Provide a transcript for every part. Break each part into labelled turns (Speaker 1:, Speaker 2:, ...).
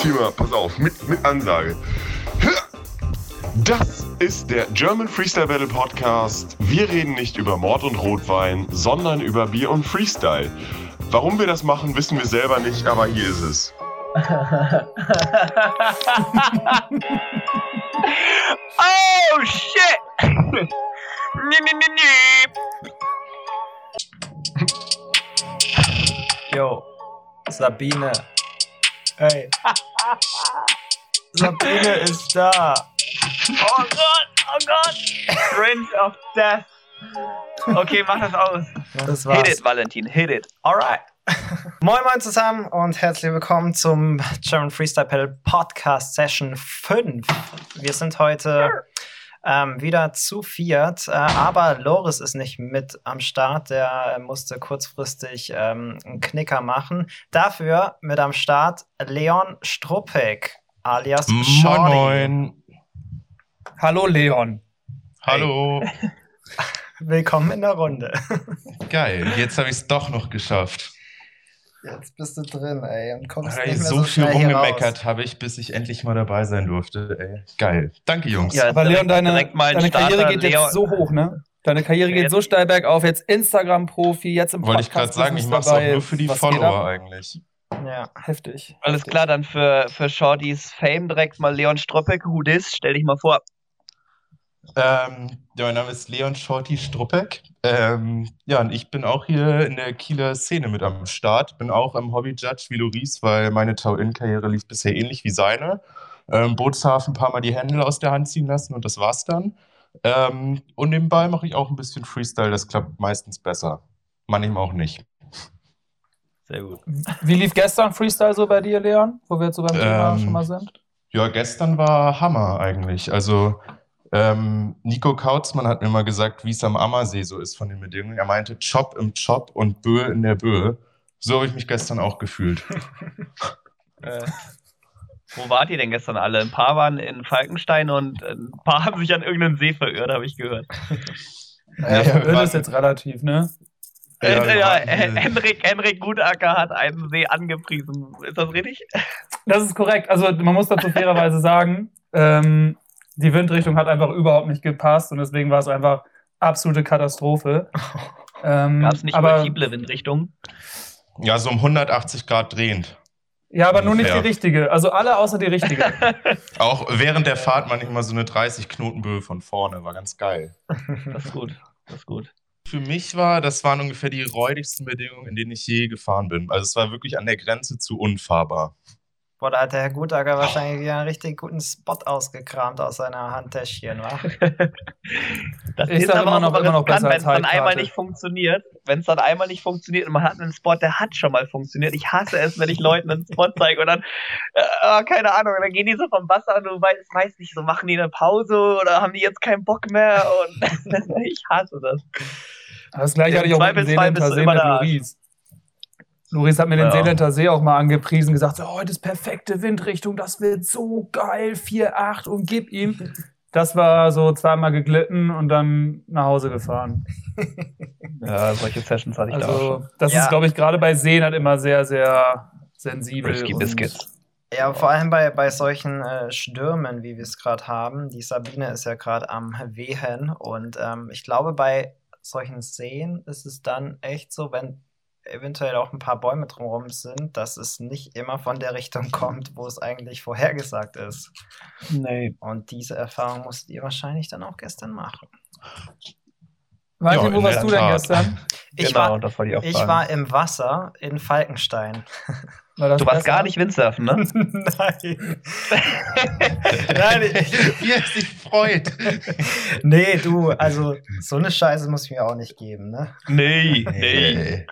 Speaker 1: hier mal, pass auf, mit, mit Ansage. Das ist der German Freestyle Battle Podcast. Wir reden nicht über Mord und Rotwein, sondern über Bier und Freestyle. Warum wir das machen, wissen wir selber nicht, aber hier ist es.
Speaker 2: oh shit! nee, nee, nee, nee.
Speaker 3: Yo, Sabine. Hey. Sabine ist da.
Speaker 2: Oh Gott, oh Gott. Prince of Death. Okay, mach das aus.
Speaker 3: Das war's.
Speaker 2: Hit it, Valentin, hit it.
Speaker 3: Alright. Moin Moin zusammen und herzlich willkommen zum German Freestyle Pedal Podcast Session 5. Wir sind heute ähm, wieder zu viert, äh, aber Loris ist nicht mit am Start. Der musste kurzfristig ähm, einen Knicker machen. Dafür mit am Start Leon Struppig alias
Speaker 4: Moin,
Speaker 3: Shorty.
Speaker 4: moin.
Speaker 5: Hallo Leon.
Speaker 4: Hallo.
Speaker 3: Willkommen in der Runde.
Speaker 4: Geil, jetzt habe ich es doch noch geschafft.
Speaker 3: Jetzt bist du drin, ey, und kommst
Speaker 4: Ey,
Speaker 3: nicht mehr
Speaker 4: so,
Speaker 3: so,
Speaker 4: viel rumgemeckert habe ich, bis ich endlich mal dabei sein durfte. Ey, geil. Danke, Jungs.
Speaker 2: Ja,
Speaker 5: Aber Leon, deine, deine Karriere geht
Speaker 2: Leon.
Speaker 5: jetzt so hoch, ne? Deine Karriere geht so steil bergauf. Jetzt Instagram-Profi, jetzt im
Speaker 4: Wollte ich gerade sagen, ich mache es auch nur für die
Speaker 5: Was
Speaker 4: Follower eigentlich.
Speaker 3: Ja.
Speaker 5: Heftig.
Speaker 2: Alles klar, dann für, für Shortys Fame direkt mal Leon Stroppek. Who dis? Stell dich mal vor.
Speaker 4: Ähm, ja, mein Name ist Leon Shorty Struppek. Ähm, ja, und ich bin auch hier in der Kieler Szene mit am Start. Bin auch im Hobby-Judge wie Loris, weil meine Tau-In-Karriere lief bisher ähnlich wie seine. Ähm, Bootshafen ein paar Mal die Hände aus der Hand ziehen lassen und das war's dann. Ähm, und nebenbei mache ich auch ein bisschen Freestyle, das klappt meistens besser. Manchmal auch nicht.
Speaker 2: Sehr gut.
Speaker 5: Wie lief gestern Freestyle so bei dir, Leon? Wo wir jetzt so beim Thema
Speaker 4: Ähm,
Speaker 5: schon mal sind?
Speaker 4: Ja, gestern war Hammer eigentlich. Also ähm, Nico Kautzmann hat mir mal gesagt, wie es am Ammersee so ist von den Bedingungen. Er meinte Chop im Chop und Böe in der Böe. So habe ich mich gestern auch gefühlt.
Speaker 2: Äh, wo wart ihr denn gestern alle? Ein paar waren in Falkenstein und ein paar haben sich an irgendeinem See verirrt, habe ich gehört.
Speaker 5: Ja,
Speaker 4: wir
Speaker 5: Öl
Speaker 4: waren-
Speaker 5: ist jetzt relativ, ne?
Speaker 4: Ja,
Speaker 2: äh, ja, äh,
Speaker 4: hier-
Speaker 2: Henrik, Henrik Gutacker hat einen See angepriesen. Ist das richtig?
Speaker 5: Das ist korrekt. Also man muss dazu fairerweise sagen, ähm, die Windrichtung hat einfach überhaupt nicht gepasst und deswegen war es einfach absolute Katastrophe. Ähm,
Speaker 2: Gab es nicht
Speaker 5: aber,
Speaker 2: multiple Windrichtungen?
Speaker 4: Ja, so um 180 Grad drehend.
Speaker 5: Ja, aber nur nicht die
Speaker 4: Ungefähr.
Speaker 5: richtige. Also alle außer die richtige.
Speaker 4: Auch während der Fahrt manchmal so eine 30 Knoten Böe von vorne. War ganz geil.
Speaker 2: Das ist gut. Das ist gut.
Speaker 4: Für mich war, das waren ungefähr die räudigsten Bedingungen, in denen ich je gefahren bin. Also es war wirklich an der Grenze zu unfahrbar.
Speaker 3: Boah, da hat der Herr Gutager wahrscheinlich wieder einen richtig guten Spot ausgekramt aus seiner Handtäschchen, wa?
Speaker 2: Das
Speaker 5: Ich
Speaker 2: ist aber
Speaker 5: immer
Speaker 2: auch
Speaker 5: noch-
Speaker 2: immer
Speaker 5: noch besser
Speaker 2: wenn es dann einmal nicht funktioniert. Wenn es dann einmal nicht funktioniert und man hat einen Spot, der hat schon mal funktioniert. Ich hasse es, wenn ich Leuten einen Spot zeige und dann, äh, keine Ahnung, dann gehen die so vom Wasser und du weißt, weißt nicht, so machen die eine Pause oder haben die jetzt keinen Bock mehr und ich hasse das.
Speaker 5: Das gleiche hatte ich auch mit dem
Speaker 2: Zweifelsfall bist du immer
Speaker 5: mit
Speaker 2: der Arsch.
Speaker 5: Loris. Hat mir den
Speaker 2: Ja.
Speaker 5: Seeländer See auch mal angepriesen, gesagt, so, heute ist perfekte Windrichtung, das wird so geil, 4,8 und gib ihm. Das war so zweimal geglitten und dann nach Hause gefahren.
Speaker 2: Ja, solche Sessions hatte
Speaker 5: Also das
Speaker 2: Ja.
Speaker 5: ist, glaube ich, gerade bei Seen halt immer sehr, sehr sensibel.
Speaker 2: Risky
Speaker 5: und-
Speaker 2: Biscuits.
Speaker 3: Ja, vor allem bei, bei solchen äh, Stürmen, wie wir es gerade haben. Die Sabine ist ja gerade am Wehen und ähm, ich glaube, bei solchen Seen ist es dann echt so, wenn eventuell auch ein paar Bäume drumherum sind, dass es nicht immer von der Richtung kommt, wo es eigentlich vorhergesagt ist.
Speaker 2: Nee.
Speaker 3: Und diese Erfahrung musstet ihr wahrscheinlich dann auch gestern machen.
Speaker 5: Martin,
Speaker 4: Ja,
Speaker 5: wo warst du denn gestern?
Speaker 3: Ich,
Speaker 2: genau,
Speaker 3: war,
Speaker 2: ich
Speaker 3: war im Wasser in Falkenstein.
Speaker 5: War das
Speaker 2: du warst
Speaker 5: besser?
Speaker 2: gar nicht Windsurfen, ne?
Speaker 3: Nein. Nein, ich,
Speaker 4: Wie er sich freut.
Speaker 3: nee, du, also so eine Scheiße muss ich mir auch nicht geben, ne?
Speaker 2: nee,
Speaker 4: Ey.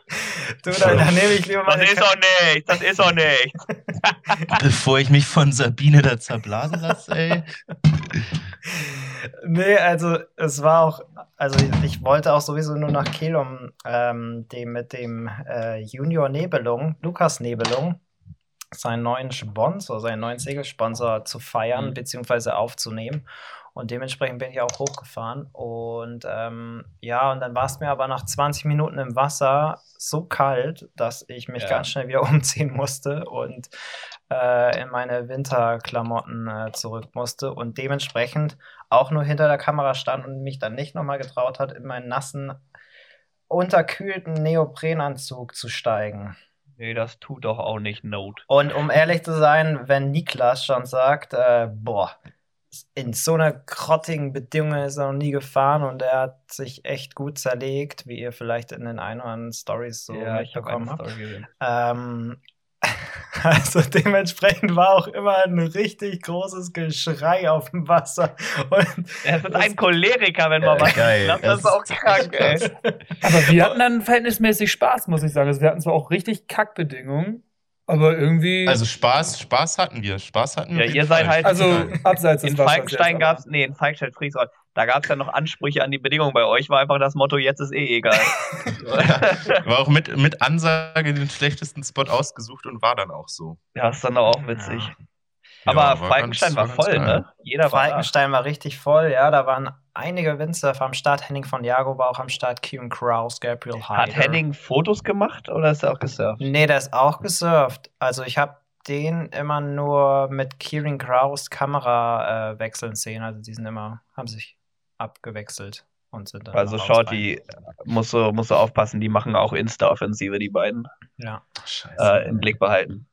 Speaker 3: Du, dann, dann nehme ich lieber
Speaker 2: Das
Speaker 3: meine
Speaker 2: ist doch nichts, das ist doch nichts.
Speaker 4: Bevor ich mich von Sabine da zerblasen lasse, ey.
Speaker 3: Nee, also es war auch, also ich, ich wollte auch sowieso nur nach Kiel, um ähm, dem mit dem äh, Junior Nebelung, Lukas Nebelung, seinen neuen Sponsor, seinen neuen Segelsponsor zu feiern
Speaker 2: Mhm.
Speaker 3: beziehungsweise aufzunehmen. Und dementsprechend bin ich auch hochgefahren. Und ähm, ja, und dann war es mir aber nach 20 Minuten im Wasser so kalt, dass ich mich
Speaker 2: Ja.
Speaker 3: ganz schnell wieder umziehen musste und äh, in meine Winterklamotten äh, zurück musste. Und dementsprechend auch nur hinter der Kamera stand und mich dann nicht nochmal getraut hat, in meinen nassen, unterkühlten Neoprenanzug zu steigen.
Speaker 2: Nee, das tut doch auch nicht Not.
Speaker 3: Und um ehrlich zu sein, wenn Niklas schon sagt, äh, boah, in so einer grottigen Bedingungen ist er noch nie gefahren und er hat sich echt gut zerlegt, wie ihr vielleicht in den ein oder anderen Stories so
Speaker 2: ja,
Speaker 3: mitbekommen habt.
Speaker 2: Story gesehen.
Speaker 3: Ähm, also dementsprechend war auch immer ein richtig großes Geschrei auf dem Wasser. Und
Speaker 2: Er ist ein Choleriker, wenn man
Speaker 4: Äh,
Speaker 2: was
Speaker 4: geil.
Speaker 2: klappt. Das ist auch krank, ey.
Speaker 5: Aber wir hatten dann verhältnismäßig Spaß, muss ich sagen. Also wir hatten zwar auch richtig Kackbedingungen, aber irgendwie.
Speaker 4: Also Spaß, Spaß hatten wir. Spaß hatten wir.
Speaker 2: Ja, ihr seid
Speaker 4: Fall.
Speaker 2: halt-
Speaker 5: also abseits des
Speaker 2: In
Speaker 5: Wassers
Speaker 2: Falkenstein
Speaker 5: jetzt,
Speaker 2: gab's, nee, in Falkenstein, Friesort, da gab's ja noch Ansprüche an die Bedingungen. Bei euch war einfach das Motto, jetzt ist eh egal.
Speaker 4: War auch mit, mit Ansage den schlechtesten Spot ausgesucht und war dann auch so.
Speaker 2: ja, ist dann auch witzig.
Speaker 3: Ja.
Speaker 2: Aber
Speaker 4: Ja,
Speaker 2: Falkenstein
Speaker 4: ganz-
Speaker 2: war voll,
Speaker 4: geil.
Speaker 2: ne? Jeder war.
Speaker 3: Falkenstein war richtig voll, ja, da waren einige Windsurfer am Start. Henning von Jago war auch am Start, Kieran Kraus, Gabriel Hyder.
Speaker 2: Hat Henning Fotos gemacht oder ist er auch gesurft?
Speaker 3: Nee, der ist auch gesurft. Also ich habe den immer nur mit Kieran Kraus Kamera äh, wechseln sehen. Also die sind immer, haben sich abgewechselt und sind dann.
Speaker 2: Also Shorty musst du, musst du aufpassen, die machen auch Insta-Offensive, die beiden.
Speaker 3: Ja.
Speaker 4: Scheiße.
Speaker 2: äh, im Blick behalten.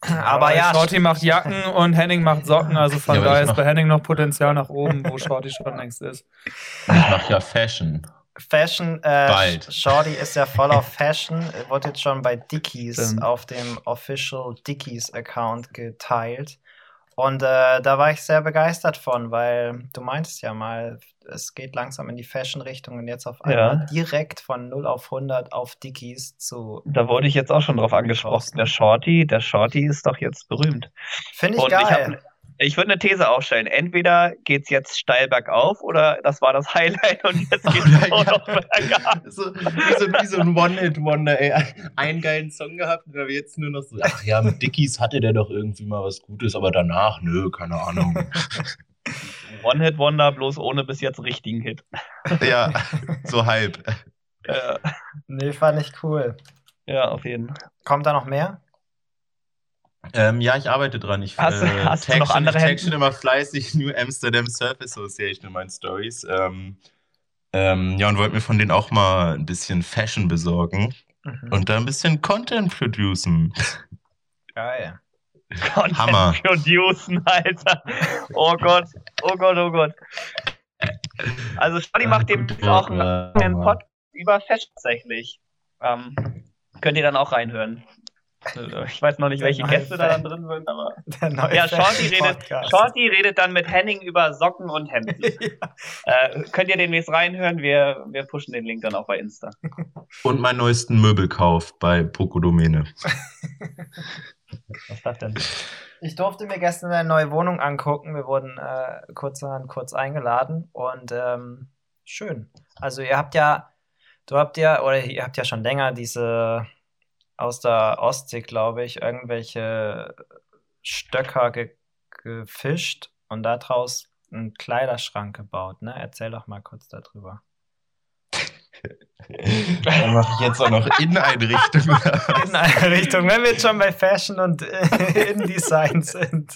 Speaker 3: Aber ja,
Speaker 5: Shorty macht Jacken und Henning macht Socken, also von
Speaker 4: Ja, aber
Speaker 5: daher ist bei Henning noch Potenzial nach oben, wo Shorty schon längst ist.
Speaker 4: Ich mach ja Fashion.
Speaker 3: Fashion, äh,
Speaker 4: Bald.
Speaker 3: Shorty ist ja voll auf Fashion, wird jetzt schon bei Dickies
Speaker 2: Stimmt.
Speaker 3: auf dem Official Dickies Account geteilt. Und äh, da war ich sehr begeistert von, weil du meintest ja mal, es geht langsam in die Fashion-Richtung und jetzt auf
Speaker 2: Ja.
Speaker 3: einmal direkt von 0 auf 100 auf Dickies zu.
Speaker 2: Da wurde ich jetzt auch schon drauf angesprochen. Der Shorty, der Shorty ist doch jetzt berühmt.
Speaker 3: Finde ich
Speaker 2: Und ich,
Speaker 3: geil.
Speaker 2: hab, ich würde eine These aufstellen. Entweder geht's jetzt steil bergauf oder das war das Highlight und jetzt geht's
Speaker 4: Oder
Speaker 2: nur
Speaker 4: ja.
Speaker 2: noch bergab.
Speaker 4: So, wie, so, wie so ein One-Hit-Wonder, ey. Einen geilen Song gehabt und aber jetzt nur noch so. Ach ja, mit Dickies hatte der doch irgendwie mal was Gutes, aber danach, nö, keine Ahnung.
Speaker 2: One-Hit-Wonder, bloß ohne bis jetzt richtigen Hit.
Speaker 4: ja, so halb.
Speaker 2: Äh,
Speaker 3: Nee, fand ich cool.
Speaker 2: ja, auf jeden Fall.
Speaker 3: Kommt da noch mehr?
Speaker 4: Ähm, ja, ich arbeite dran. Ich,
Speaker 2: Hast
Speaker 4: äh,
Speaker 2: hast du
Speaker 4: tag
Speaker 2: noch
Speaker 4: schon,
Speaker 2: andere
Speaker 4: ich tag schon immer fleißig New Amsterdam Surf Association in meinen Stories. Ähm, ähm, ja, und wollte mir von denen auch mal ein bisschen Fashion besorgen
Speaker 3: Mhm.
Speaker 4: und da ein bisschen Content producen.
Speaker 3: Geil.
Speaker 2: Content
Speaker 4: Hammer.
Speaker 2: producen, Alter. Oh Gott, oh Gott, oh Gott. Also Shorty macht dem auch einen eigenen Pod über Fashion tatsächlich. Ähm, könnt ihr dann auch reinhören. Äh, Ich weiß noch nicht, welche Gäste da drin sind, aber.
Speaker 3: Der neue
Speaker 2: Ja, Shorty redet. Shorty redet dann mit Henning über Socken und Hemden. Äh, könnt ihr demnächst reinhören? Wir, wir pushen den Link dann auch bei Insta.
Speaker 4: Und meinen neuesten Möbelkauf bei Pocodomene.
Speaker 2: Was das denn?
Speaker 3: Ich durfte mir gestern eine neue Wohnung angucken. Wir wurden äh, kurzerhand kurz eingeladen und ähm, schön. Also ihr habt ja, du habt ja, oder ihr habt ja schon länger diese aus der Ostsee, glaube ich, irgendwelche Stöcker ge gefischt und daraus einen Kleiderschrank gebaut. Ne? Erzähl doch mal kurz darüber.
Speaker 4: Dann mache ich jetzt auch noch Inneneinrichtung.
Speaker 3: In eine Richtung, wenn wir jetzt schon bei Fashion und InDesign sind.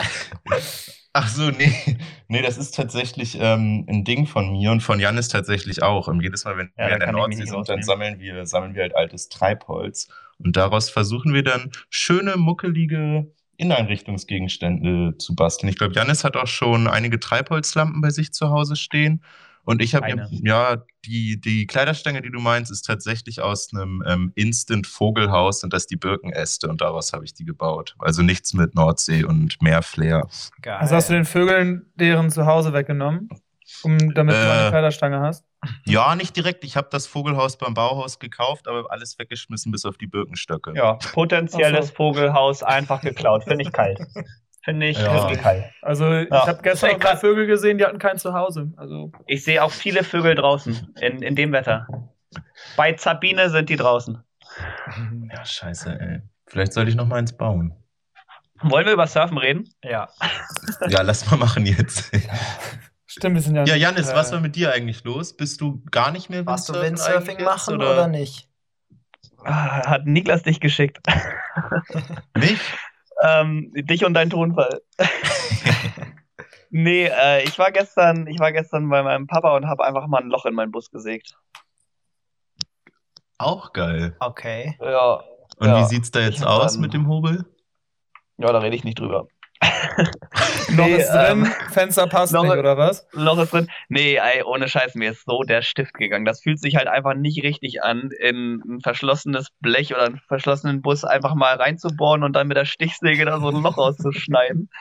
Speaker 4: Ach so, nee. Nee, das ist tatsächlich ähm, ein Ding von mir und von Janis tatsächlich auch. Und jedes Mal, wenn
Speaker 2: Ja,
Speaker 4: wir
Speaker 2: da
Speaker 4: in der Nordsee sind, dann sammeln wir, sammeln wir halt altes Treibholz. Und daraus versuchen wir dann schöne, muckelige Inneneinrichtungsgegenstände zu basteln. Ich glaube, Janis hat auch schon einige Treibholzlampen bei sich zu Hause stehen. Und ich habe ja die, die Kleiderstange, die du meinst, ist tatsächlich aus einem ähm, Instant-Vogelhaus und das die Birkenäste und daraus habe ich die gebaut. Also nichts mit Nordsee und Meerflair.
Speaker 3: Geil.
Speaker 5: Also hast du den Vögeln deren Zuhause weggenommen, um, damit du
Speaker 4: Äh.
Speaker 5: eine Kleiderstange hast?
Speaker 4: Ja, nicht direkt. Ich habe das Vogelhaus beim Bauhaus gekauft, aber alles weggeschmissen bis auf die Birkenstöcke.
Speaker 2: Ja, potenzielles
Speaker 5: so.
Speaker 2: Vogelhaus einfach geklaut. Finde ich kalt. Finde ich
Speaker 4: Ja.
Speaker 2: irgendwie kalt.
Speaker 5: Also ich
Speaker 2: Ja.
Speaker 5: habe gestern auch. Vögel gesehen, die hatten kein Zuhause. Also
Speaker 2: Ich sehe auch viele Vögel draußen in, in dem Wetter. Bei Sabine sind die draußen.
Speaker 4: Ja, scheiße, ey. Vielleicht sollte ich noch mal eins bauen.
Speaker 2: Wollen wir über Surfen reden?
Speaker 3: ja.
Speaker 4: Ja, lass mal machen jetzt.
Speaker 5: Stimmt, wir sind ja.
Speaker 4: Ja, Janis,
Speaker 5: äh,
Speaker 4: was war mit dir eigentlich los? Bist du gar nicht mehr
Speaker 3: Warst du
Speaker 4: Windsurfen
Speaker 3: Windsurfing
Speaker 4: eigentlich
Speaker 3: machen
Speaker 4: jetzt,
Speaker 3: oder? nicht?
Speaker 2: Ah, Hat Niklas dich geschickt.
Speaker 4: Nicht?
Speaker 2: ähm, dich und dein Tonfall. nee, äh, ich war gestern, ich war gestern bei meinem Papa und habe einfach mal ein Loch in meinen Bus gesägt.
Speaker 4: Auch geil.
Speaker 3: Okay.
Speaker 2: Ja.
Speaker 4: Und
Speaker 2: ja.
Speaker 4: wie sieht's da jetzt aus
Speaker 2: dann-
Speaker 4: mit dem Hobel?
Speaker 2: Ja, da rede ich nicht drüber.
Speaker 5: Noch
Speaker 2: Nee,
Speaker 5: ist drin,
Speaker 2: ähm,
Speaker 5: Fenster passt
Speaker 2: noch-
Speaker 5: nicht, oder was?
Speaker 2: Loch ist drin. Nee, ey, ohne Scheiß, mir ist so der Stift gegangen. Das fühlt sich halt einfach nicht richtig an, in ein verschlossenes Blech oder einen verschlossenen Bus einfach mal reinzubohren und dann mit der Stichsäge da so ein Loch auszuschneiden.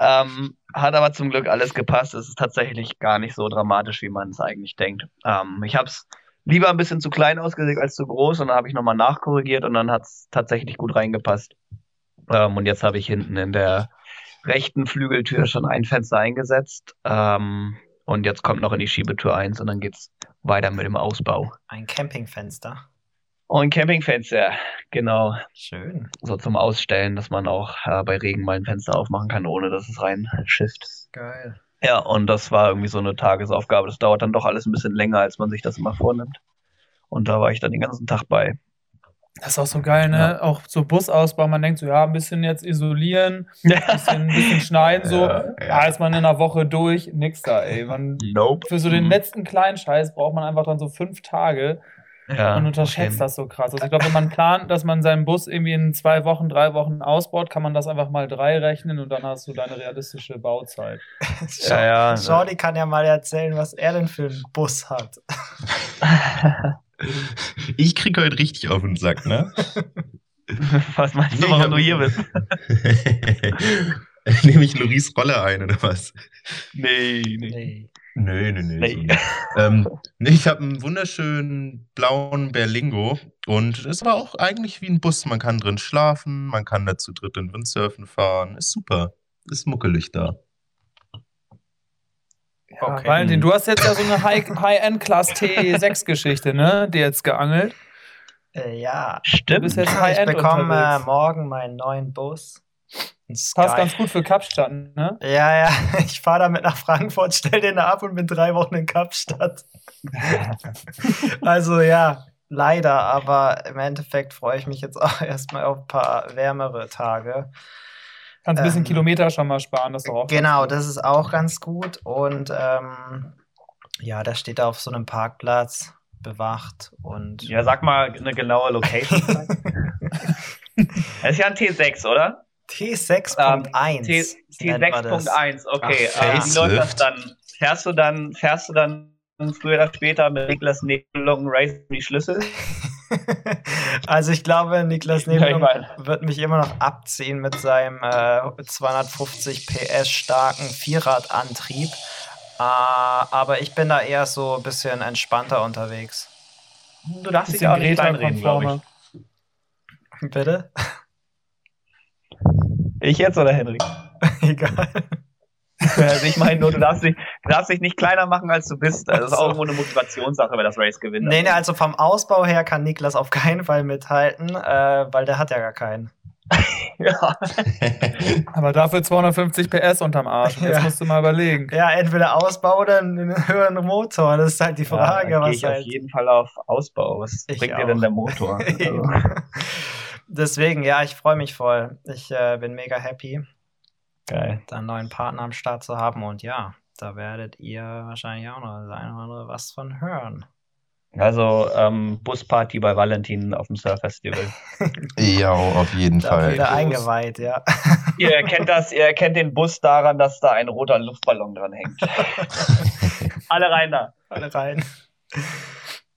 Speaker 2: Ähm, hat aber zum Glück alles gepasst. Es ist tatsächlich gar nicht so dramatisch, wie man es eigentlich denkt. Ähm, ich habe es lieber ein bisschen zu klein ausgesägt als zu groß und dann habe ich nochmal nachkorrigiert und dann hat es tatsächlich gut reingepasst. Ähm, und jetzt habe ich hinten in der rechten Flügeltür schon ein Fenster eingesetzt. Ähm, und jetzt kommt noch in die Schiebetür eins und dann geht's weiter mit dem Ausbau.
Speaker 3: Ein Campingfenster.
Speaker 2: Und Campingfenster, genau,
Speaker 3: Schön.
Speaker 2: so zum Ausstellen, dass man auch äh, bei Regen mal ein Fenster aufmachen kann, ohne dass es reinschifft.
Speaker 3: Geil.
Speaker 2: Ja, und das war irgendwie so eine Tagesaufgabe. Das dauert dann doch alles ein bisschen länger, als man sich das immer vornimmt. Und da war ich dann den ganzen Tag bei.
Speaker 5: Das ist auch so geil, ne?
Speaker 2: Ja.
Speaker 5: Auch so Busausbau, man denkt so, ja, ein bisschen jetzt isolieren, ein bisschen, ein bisschen schneiden, so.
Speaker 4: Ja,
Speaker 5: Ja,
Speaker 4: ja.
Speaker 5: ist man in einer Woche durch, nix da, ey. Man,
Speaker 2: Nope.
Speaker 5: für so den
Speaker 2: Mhm.
Speaker 5: letzten kleinen Scheiß braucht man einfach dann so fünf Tage
Speaker 2: Ja,
Speaker 5: und unterschätzt
Speaker 2: okay.
Speaker 5: das so krass. Also ich glaube, wenn man plant, dass man seinen Bus irgendwie in zwei Wochen, drei Wochen ausbaut, kann man das einfach mal drei rechnen und dann hast du deine realistische Bauzeit.
Speaker 2: Ja, ja.
Speaker 3: Jordi kann ja mal erzählen, was er denn für einen Bus hat.
Speaker 4: Ich krieg heute richtig auf den Sack, ne?
Speaker 2: Was meinst du,
Speaker 4: Nee,
Speaker 2: warum
Speaker 4: ich
Speaker 2: du hier bist?
Speaker 4: Nehme ich Loris Rolle ein, oder was?
Speaker 2: Nee, nee.
Speaker 3: Nee.
Speaker 4: Nö, nö, nö.
Speaker 2: Nee.
Speaker 4: So nicht. ähm, nee, ich habe einen wunderschönen blauen Berlingo und es war auch eigentlich wie ein Bus. Man kann drin schlafen, man kann da zu dritt in Windsurfen fahren. Ist super. Ist muckelig da.
Speaker 3: Okay.
Speaker 5: Valentin, du hast jetzt ja so eine High- High-End-Class T6-Geschichte, ne? Die jetzt geangelt.
Speaker 3: Äh, ja.
Speaker 5: Du
Speaker 2: Stimmt.
Speaker 5: bist jetzt
Speaker 3: Ich
Speaker 5: High-End
Speaker 3: bekomme äh, morgen meinen neuen Bus. Ein
Speaker 5: Passt ganz gut für Kapstadt, ne?
Speaker 3: Ja, ja, ich fahre damit nach Frankfurt, stell den da ab und bin drei Wochen in Kapstadt. Also ja, leider, aber im Endeffekt freue ich mich jetzt auch erstmal auf ein paar wärmere Tage.
Speaker 5: Kannst ein bisschen
Speaker 3: Ähm,
Speaker 5: Kilometer schon mal sparen, das auch
Speaker 3: Genau, das ist auch ganz gut. Und ähm, ja, da steht er auf so einem Parkplatz bewacht und
Speaker 2: Ja, sag mal eine genaue Location. Das ist ja ein T6, oder?
Speaker 3: T6.1.
Speaker 2: T
Speaker 3: nennt man das.
Speaker 2: T6.1, okay.
Speaker 3: Ach,
Speaker 2: äh, wie läuft das dann? Fährst du dann, fährst du dann früher oder später mit Niklas Nebelung Race die Schlüssel?
Speaker 3: Also ich glaube, Niklas
Speaker 2: Ja, ich
Speaker 3: Nebelung
Speaker 2: meine.
Speaker 3: wird mich immer noch abziehen mit seinem äh, 250 PS starken Vierradantrieb. Äh, aber ich bin da eher so ein bisschen entspannter unterwegs.
Speaker 2: Du darfst dich auch nicht kleinreden, glaube
Speaker 5: Greta-konformer.
Speaker 3: Bitte?
Speaker 2: ich. Ich jetzt oder Henry?
Speaker 3: Egal.
Speaker 2: Also ich meine nur, du darfst, dich, du darfst dich nicht kleiner machen, als du bist. Also Das ist auch irgendwo eine Motivationssache, wer das Race gewinnt.
Speaker 3: Nee, nee, also vom Ausbau her kann Niklas auf keinen Fall mithalten, äh, weil der hat ja gar keinen.
Speaker 2: Ja.
Speaker 5: Aber dafür 250 PS unterm Arsch. Das
Speaker 3: Ja.
Speaker 5: musst du mal überlegen.
Speaker 3: Ja, entweder Ausbau oder einen höheren Motor. Das ist halt die Frage,
Speaker 2: ja,
Speaker 3: was
Speaker 2: ich auf
Speaker 3: halt.
Speaker 2: jeden Fall auf Ausbau. Was
Speaker 3: Ich
Speaker 2: bringt
Speaker 3: auch.
Speaker 2: dir denn der Motor? Also.
Speaker 3: Deswegen, ja, ich freue mich voll. Ich äh, bin mega happy,
Speaker 2: geil.
Speaker 3: da einen neuen Partner am Start zu haben. Und ja, da werdet ihr wahrscheinlich auch noch das eine oder andere was von hören.
Speaker 2: Also ähm, Busparty bei Valentin auf dem Surf Festival.
Speaker 4: Ja, auf jeden
Speaker 3: Da
Speaker 4: Fall.
Speaker 3: wieder eingeweiht, ja.
Speaker 2: ihr erkennt das, ihr erkennt den Bus daran, dass da ein roter Luftballon dran hängt. Alle rein da.
Speaker 3: Alle rein.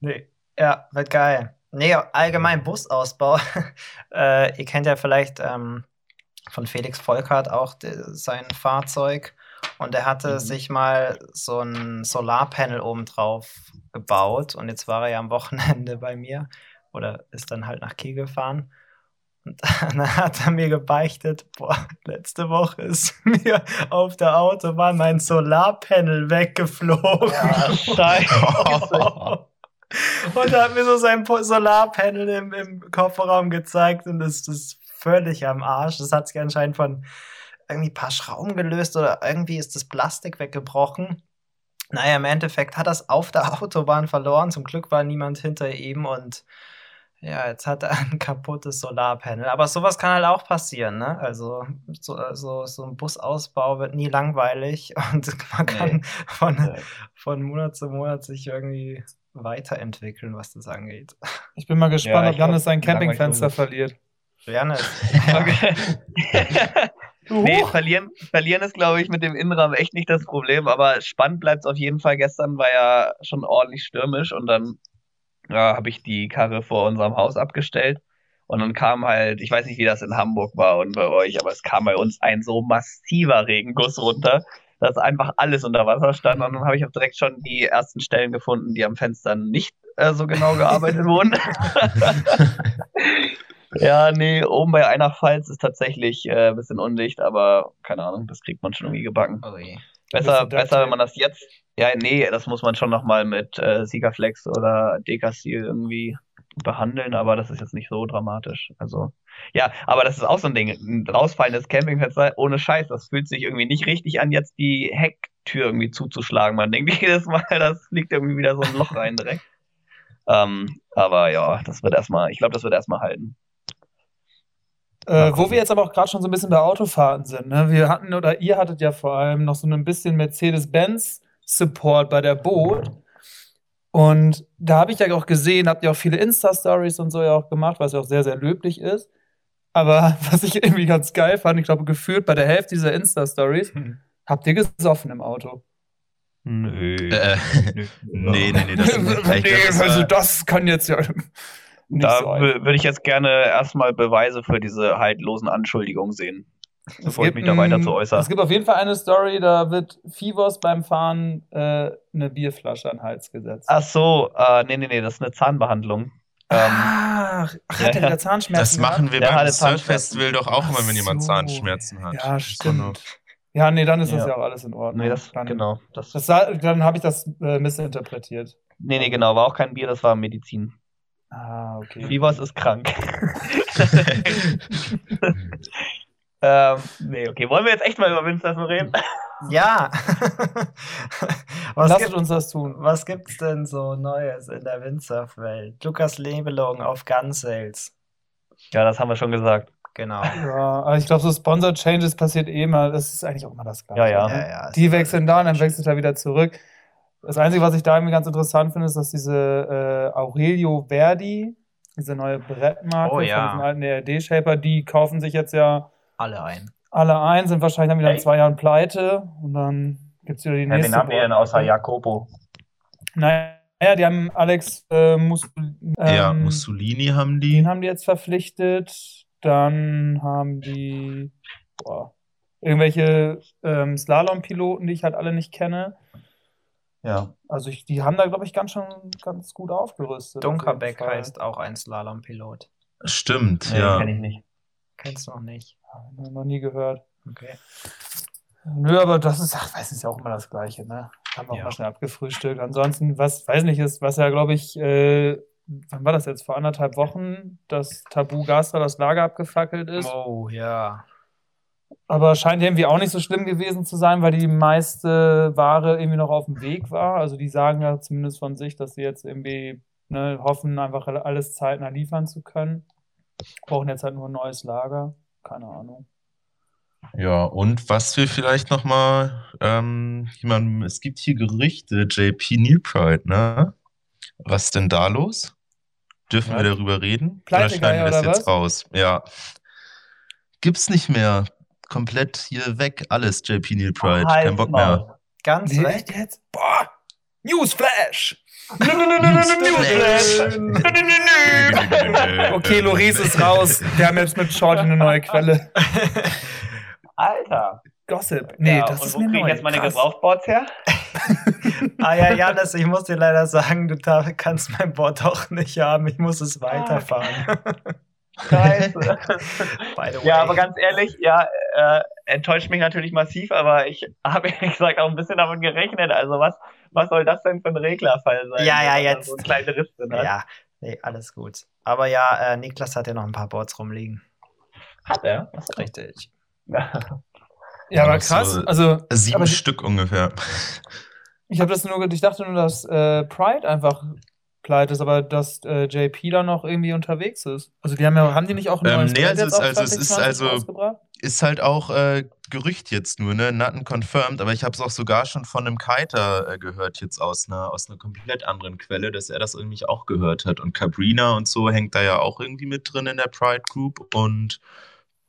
Speaker 3: Nee, ja, wird geil. Nee, allgemein Busausbau. äh, ihr kennt ja vielleicht ähm, von Felix Volkert auch sein Fahrzeug. Und er hatte
Speaker 2: Mhm.
Speaker 3: sich mal so ein Solarpanel oben drauf gebaut. Und jetzt war er ja am Wochenende bei mir oder ist dann halt nach Kiel gefahren. Und dann hat er mir gebeichtet, boah, letzte Woche ist mir auf der Autobahn mein Solarpanel weggeflogen.
Speaker 2: Scheiße.
Speaker 3: Und er hat mir so sein Solarpanel im, im Kofferraum gezeigt und das ist völlig am Arsch. Das hat sich anscheinend von irgendwie ein paar Schrauben gelöst oder irgendwie ist das Plastik weggebrochen. Naja, im Endeffekt hat er es auf der Autobahn verloren. Zum Glück war niemand hinter ihm und ja, jetzt hat er ein kaputtes Solarpanel. Aber sowas kann halt auch passieren, ne? Also so, so, so ein Busausbau wird nie langweilig und man kann
Speaker 2: Nee.
Speaker 3: von,
Speaker 2: Ja.
Speaker 3: von Monat zu Monat sich irgendwie weiterentwickeln, was das angeht.
Speaker 5: Ich bin mal gespannt,
Speaker 2: Ja,
Speaker 5: ob Janis sein Campingfenster verliert.
Speaker 3: Janis,
Speaker 2: Okay. nee, verlieren, verlieren ist, glaube ich, mit dem Innenrahmen echt nicht das Problem, aber spannend bleibt es auf jeden Fall. Gestern war ja schon ordentlich stürmisch und dann ja, habe ich die Karre vor unserem Haus abgestellt und dann kam halt, ich weiß nicht, wie das in Hamburg war und bei euch, aber es kam bei uns ein so massiver Regenguss runter, dass einfach alles unter Wasser stand und dann habe ich auch direkt schon die ersten Stellen gefunden, die am Fenster nicht äh, so genau gearbeitet wurden. Ja, nee, oben bei einer Pfalz ist tatsächlich äh, ein bisschen undicht, aber keine Ahnung, das kriegt man schon irgendwie gebacken.
Speaker 3: Ui.
Speaker 2: Besser,
Speaker 5: Bisschen
Speaker 2: besser, wenn man das jetzt. Ja, nee, das muss man schon nochmal mit äh, Siegerflex oder Dekastil irgendwie behandeln, aber das ist jetzt nicht so dramatisch. Also, ja, aber das ist auch so ein Ding. Ein rausfallendes Campingfenster, ohne Scheiß, das fühlt sich irgendwie nicht richtig an, jetzt die Hecktür irgendwie zuzuschlagen. Man denkt jedes Mal, das fliegt irgendwie wieder so ein Loch rein direkt. Ähm, aber ja, das wird erstmal, ich glaube, das wird erstmal halten.
Speaker 5: Äh, wo wir jetzt aber auch gerade schon so ein bisschen bei Autofahrten sind. Ne? Wir hatten, oder ihr hattet ja vor allem noch so ein bisschen Mercedes-Benz-Support bei der Boot. Und da habe ich ja auch gesehen, habt ihr auch viele Insta-Stories und so ja auch gemacht, was ja auch sehr, sehr löblich ist. Aber was ich irgendwie ganz geil fand, ich glaube, gefühlt bei der Hälfte dieser Insta-Stories, habt ihr gesoffen im Auto.
Speaker 2: Nö.
Speaker 4: Äh, nee, nee, nee, das,
Speaker 5: nee,
Speaker 4: das war-
Speaker 5: also das kann jetzt ja nicht
Speaker 2: Da
Speaker 5: so
Speaker 2: würde ich jetzt gerne erstmal Beweise für diese haltlosen Anschuldigungen sehen,
Speaker 5: Es
Speaker 2: bevor ich
Speaker 5: gibt
Speaker 2: mich da weiter zu äußere.
Speaker 5: Es gibt auf jeden Fall eine Story, da wird Fivos beim Fahren äh, eine Bierflasche an den Hals gesetzt.
Speaker 2: Ach so, äh, nee, nee, nee, das ist eine Zahnbehandlung. Ähm,
Speaker 5: Ach, ach, hat er
Speaker 2: ja.
Speaker 5: wieder Zahnschmerzen?
Speaker 4: Das machen wir beim Surf-Festival doch auch immer, wenn jemand
Speaker 5: so.
Speaker 4: Zahnschmerzen hat.
Speaker 5: Ja, stimmt. Ja, nee, dann ist das
Speaker 2: Ja.
Speaker 5: ja auch alles in Ordnung.
Speaker 2: nee, das,
Speaker 5: dann,
Speaker 2: genau. Das,
Speaker 5: Das, dann habe ich das äh, missinterpretiert.
Speaker 2: nee, nee, genau, war auch kein Bier, das war Medizin.
Speaker 5: Ah, okay.
Speaker 2: Vivos ist krank. ähm, nee, okay, wollen wir jetzt echt mal über Windsurfen reden?
Speaker 3: Ja. was,
Speaker 5: Lasst
Speaker 3: gibt,
Speaker 5: uns das tun.
Speaker 3: was gibt's denn so Neues in der Windsurf-Welt? Lukas Lebelung auf Gunsails.
Speaker 2: ja, das haben wir schon gesagt.
Speaker 3: Genau.
Speaker 5: Ja, aber ich glaube, so Sponsor Changes passiert eh mal. Das ist eigentlich auch immer das Gleiche.
Speaker 2: Ja, ja.
Speaker 3: Ja, ja,
Speaker 5: Die wechseln da und dann wechselt er wieder zurück. Das Einzige, was ich da irgendwie ganz interessant finde, ist, dass diese äh, Aurelio Verdi, diese neue Brettmarke
Speaker 3: Oh,
Speaker 5: von
Speaker 3: ja.
Speaker 5: diesem alten ERD-Shaper, die kaufen sich jetzt ja
Speaker 3: Alle ein.
Speaker 5: alle ein, sind wahrscheinlich dann wieder in zwei Jahren pleite und dann gibt es wieder die nächste. Board.
Speaker 2: Jacopo?
Speaker 5: Naja, die haben Alex äh, Mus
Speaker 4: ja,
Speaker 5: ähm,
Speaker 4: Mussolini haben die.
Speaker 5: Den haben die jetzt verpflichtet. Dann haben die boah, irgendwelche ähm, Slalom-Piloten, die ich halt alle nicht kenne.
Speaker 2: Ja.
Speaker 5: Also ich, die haben da, glaube ich, ganz schon ganz gut aufgerüstet. auf
Speaker 3: Dunkerbeck
Speaker 5: Fall.
Speaker 3: heißt auch ein Slalompilot.
Speaker 4: Stimmt,
Speaker 2: Nee,
Speaker 4: ja.
Speaker 2: kenn ich nicht.
Speaker 3: Kennst du noch nicht?
Speaker 5: Ja, Noch nie gehört.
Speaker 3: Okay.
Speaker 5: Nö, aber das ist, ach, weiß ist ja auch immer das Gleiche, ne? Haben wir auch
Speaker 3: Ja.
Speaker 5: mal schnell abgefrühstückt. Ansonsten, was, weiß nicht, ist, was ja, glaube ich, äh, wann war das jetzt? Vor anderthalb Wochen, dass Tabu Gastra das Lager abgefackelt ist.
Speaker 3: Oh, ja.
Speaker 5: Aber scheint irgendwie auch nicht so schlimm gewesen zu sein, weil die meiste Ware irgendwie noch auf dem Weg war. Also die sagen ja zumindest von sich, dass sie jetzt irgendwie ne, hoffen, einfach alles zeitnah liefern zu können. Brauchen jetzt halt nur ein neues Lager. Keine Ahnung.
Speaker 4: Ja, und was wir vielleicht nochmal, ähm, jemand, es gibt hier Gerüchte, JP New Pride, ne? Was ist denn da los? Dürfen wir
Speaker 5: Was?
Speaker 4: darüber reden?
Speaker 5: Pleitegeier
Speaker 4: oder schneiden wir das jetzt
Speaker 5: was?
Speaker 4: raus? Ja. Gibt's nicht mehr. Komplett hier weg, alles JP New Pride. Kein Bock mehr.
Speaker 3: Ganz
Speaker 5: Nee,
Speaker 3: weg.
Speaker 5: echt jetzt? Boah! Newsflash! Okay, Loris ist raus. Wir haben jetzt mit Shorty eine neue Quelle.
Speaker 2: Alter.
Speaker 5: Gossip. Nee,
Speaker 2: ja,
Speaker 5: das
Speaker 2: und
Speaker 5: ist
Speaker 2: wo
Speaker 5: mir
Speaker 2: krieg ich
Speaker 5: neu.
Speaker 2: jetzt meine
Speaker 5: Krass.
Speaker 2: Gebrauchboards her?
Speaker 3: Ah ja, Janis, ich muss dir leider sagen, du kannst mein Board doch nicht haben. Ich muss es weiterfahren.
Speaker 2: Scheiße.
Speaker 3: By way.
Speaker 2: ja, aber ganz ehrlich, ja, äh, enttäuscht mich natürlich massiv, aber ich habe ehrlich gesagt auch ein bisschen damit gerechnet. Also was, was soll das denn für ein Reglerfall sein?
Speaker 3: Ja, ja, jetzt.
Speaker 2: So einen kleinen Riss drin hat.
Speaker 3: Ja, nee, alles gut. Aber ja, äh, Niklas hat ja noch ein paar Boards rumliegen.
Speaker 2: Hat er?
Speaker 3: Richtig.
Speaker 2: Ja.
Speaker 5: Ja, aber
Speaker 4: Noch so
Speaker 5: krass. Also,
Speaker 4: Sieben Stück ungefähr.
Speaker 5: Ich habe das nur, ich dachte nur, dass äh, Pride einfach pleite ist, aber dass äh, JP da noch irgendwie unterwegs ist. Also die haben ja, haben die nicht auch ein
Speaker 4: Ähm,
Speaker 5: neues
Speaker 4: nee,
Speaker 5: Band
Speaker 4: also
Speaker 5: jetzt
Speaker 4: also es ist
Speaker 5: 2020
Speaker 4: also-
Speaker 5: rausgebracht?
Speaker 4: Ist halt auch äh, Gerücht jetzt nur, ne? Nothing confirmed, aber ich habe es auch sogar schon von einem Kiter äh, gehört, jetzt aus einer, aus einer komplett anderen Quelle, dass er das irgendwie auch gehört hat. Und Cabrina und so hängt da ja auch irgendwie mit drin in der Pride Group. Und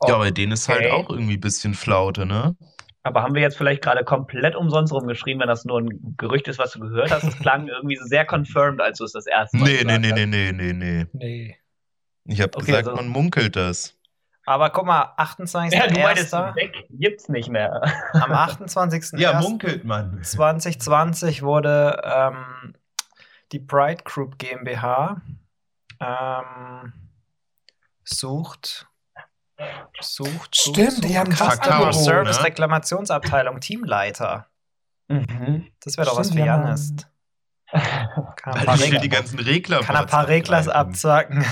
Speaker 4: ja, bei denen ist halt
Speaker 2: Okay.
Speaker 4: auch irgendwie ein bisschen Flaute, ne?
Speaker 2: Aber haben wir jetzt vielleicht gerade komplett umsonst rumgeschrien, wenn das nur ein Gerücht ist, was du gehört hast? Das klang irgendwie so sehr confirmed, als du es das erste Mal
Speaker 4: Nee, nee,
Speaker 2: gesagt
Speaker 4: nee,
Speaker 2: hast.
Speaker 4: nee, nee, nee, nee.
Speaker 5: Nee.
Speaker 4: Ich habe
Speaker 2: Okay,
Speaker 4: gesagt,
Speaker 2: also-
Speaker 4: man munkelt das.
Speaker 3: Aber guck mal, 28.01.
Speaker 2: Ja, du meinst, weg gibt's nicht mehr.
Speaker 3: am 28.01.
Speaker 4: Ja, munkelt man.
Speaker 3: 2020 wurde ähm, die Pride Group GmbH ähm, sucht sucht, sucht
Speaker 5: Stimmt,
Speaker 3: sucht
Speaker 5: die haben
Speaker 3: Customer
Speaker 4: Kakao,
Speaker 3: Service
Speaker 4: ne?
Speaker 3: Reklamationsabteilung Teamleiter.
Speaker 2: Mhm.
Speaker 3: Das wäre doch was für Janis. Kann ein
Speaker 4: Weil
Speaker 3: paar,
Speaker 4: die
Speaker 3: Regler,
Speaker 4: die ganzen Regler
Speaker 3: kann ein paar Reglers abzacken.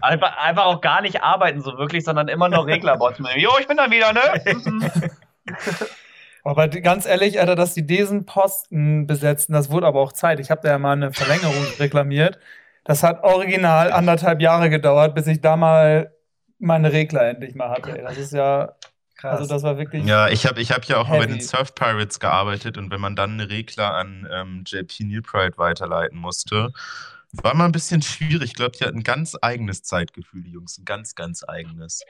Speaker 2: Einfach, einfach auch gar nicht arbeiten so wirklich, sondern immer nur Reglerbots. mit. Jo, ich bin dann wieder, ne?
Speaker 5: Aber ganz ehrlich, Alter, dass die diesen Posten besetzen, das wurde aber auch Zeit. Ich habe da ja mal eine Verlängerung reklamiert. Das hat original anderthalb Jahre gedauert, bis ich da mal meine Regler endlich mal hatte. Ey, Das ist ja,
Speaker 3: Krass.
Speaker 5: also das war wirklich.
Speaker 4: Ja, ich habe ich hab ja auch bei
Speaker 5: Heavy.
Speaker 4: den Surf Pirates gearbeitet und wenn man dann eine Regler an ähm, JP New Pride weiterleiten musste, war mal ein bisschen schwierig. Ich glaube, die hatten ein ganz eigenes Zeitgefühl, die Jungs. Ein ganz, ganz eigenes.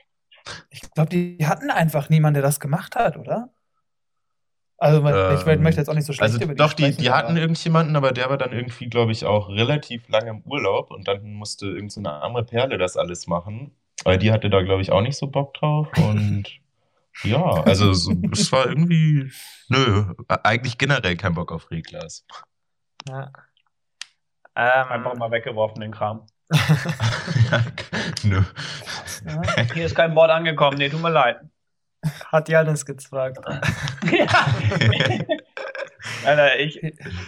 Speaker 5: Ich glaube, die hatten einfach niemanden, der das gemacht hat, oder? Also, ich
Speaker 4: Ähm,
Speaker 5: möchte jetzt auch nicht so schlecht
Speaker 4: Also
Speaker 5: über die
Speaker 4: doch, die,
Speaker 5: sprechen,
Speaker 4: die hatten
Speaker 5: aber-
Speaker 4: irgendjemanden, aber der war dann irgendwie, glaube ich, auch relativ lange im Urlaub und dann musste irgendeine so eine arme Perle das alles machen. Aber die hatte da, glaube ich, auch nicht so Bock drauf und ja, also so, es war irgendwie, nö, eigentlich generell kein Bock auf Reglers.
Speaker 3: ja. ähm,
Speaker 2: Einfach mal weggeworfen, den Kram.
Speaker 4: ja, nö.
Speaker 5: Ja.
Speaker 2: Hier ist kein Wort angekommen, nee, tut mir leid.
Speaker 3: Hat Janis gezwackt.
Speaker 2: ja. Alter, ich,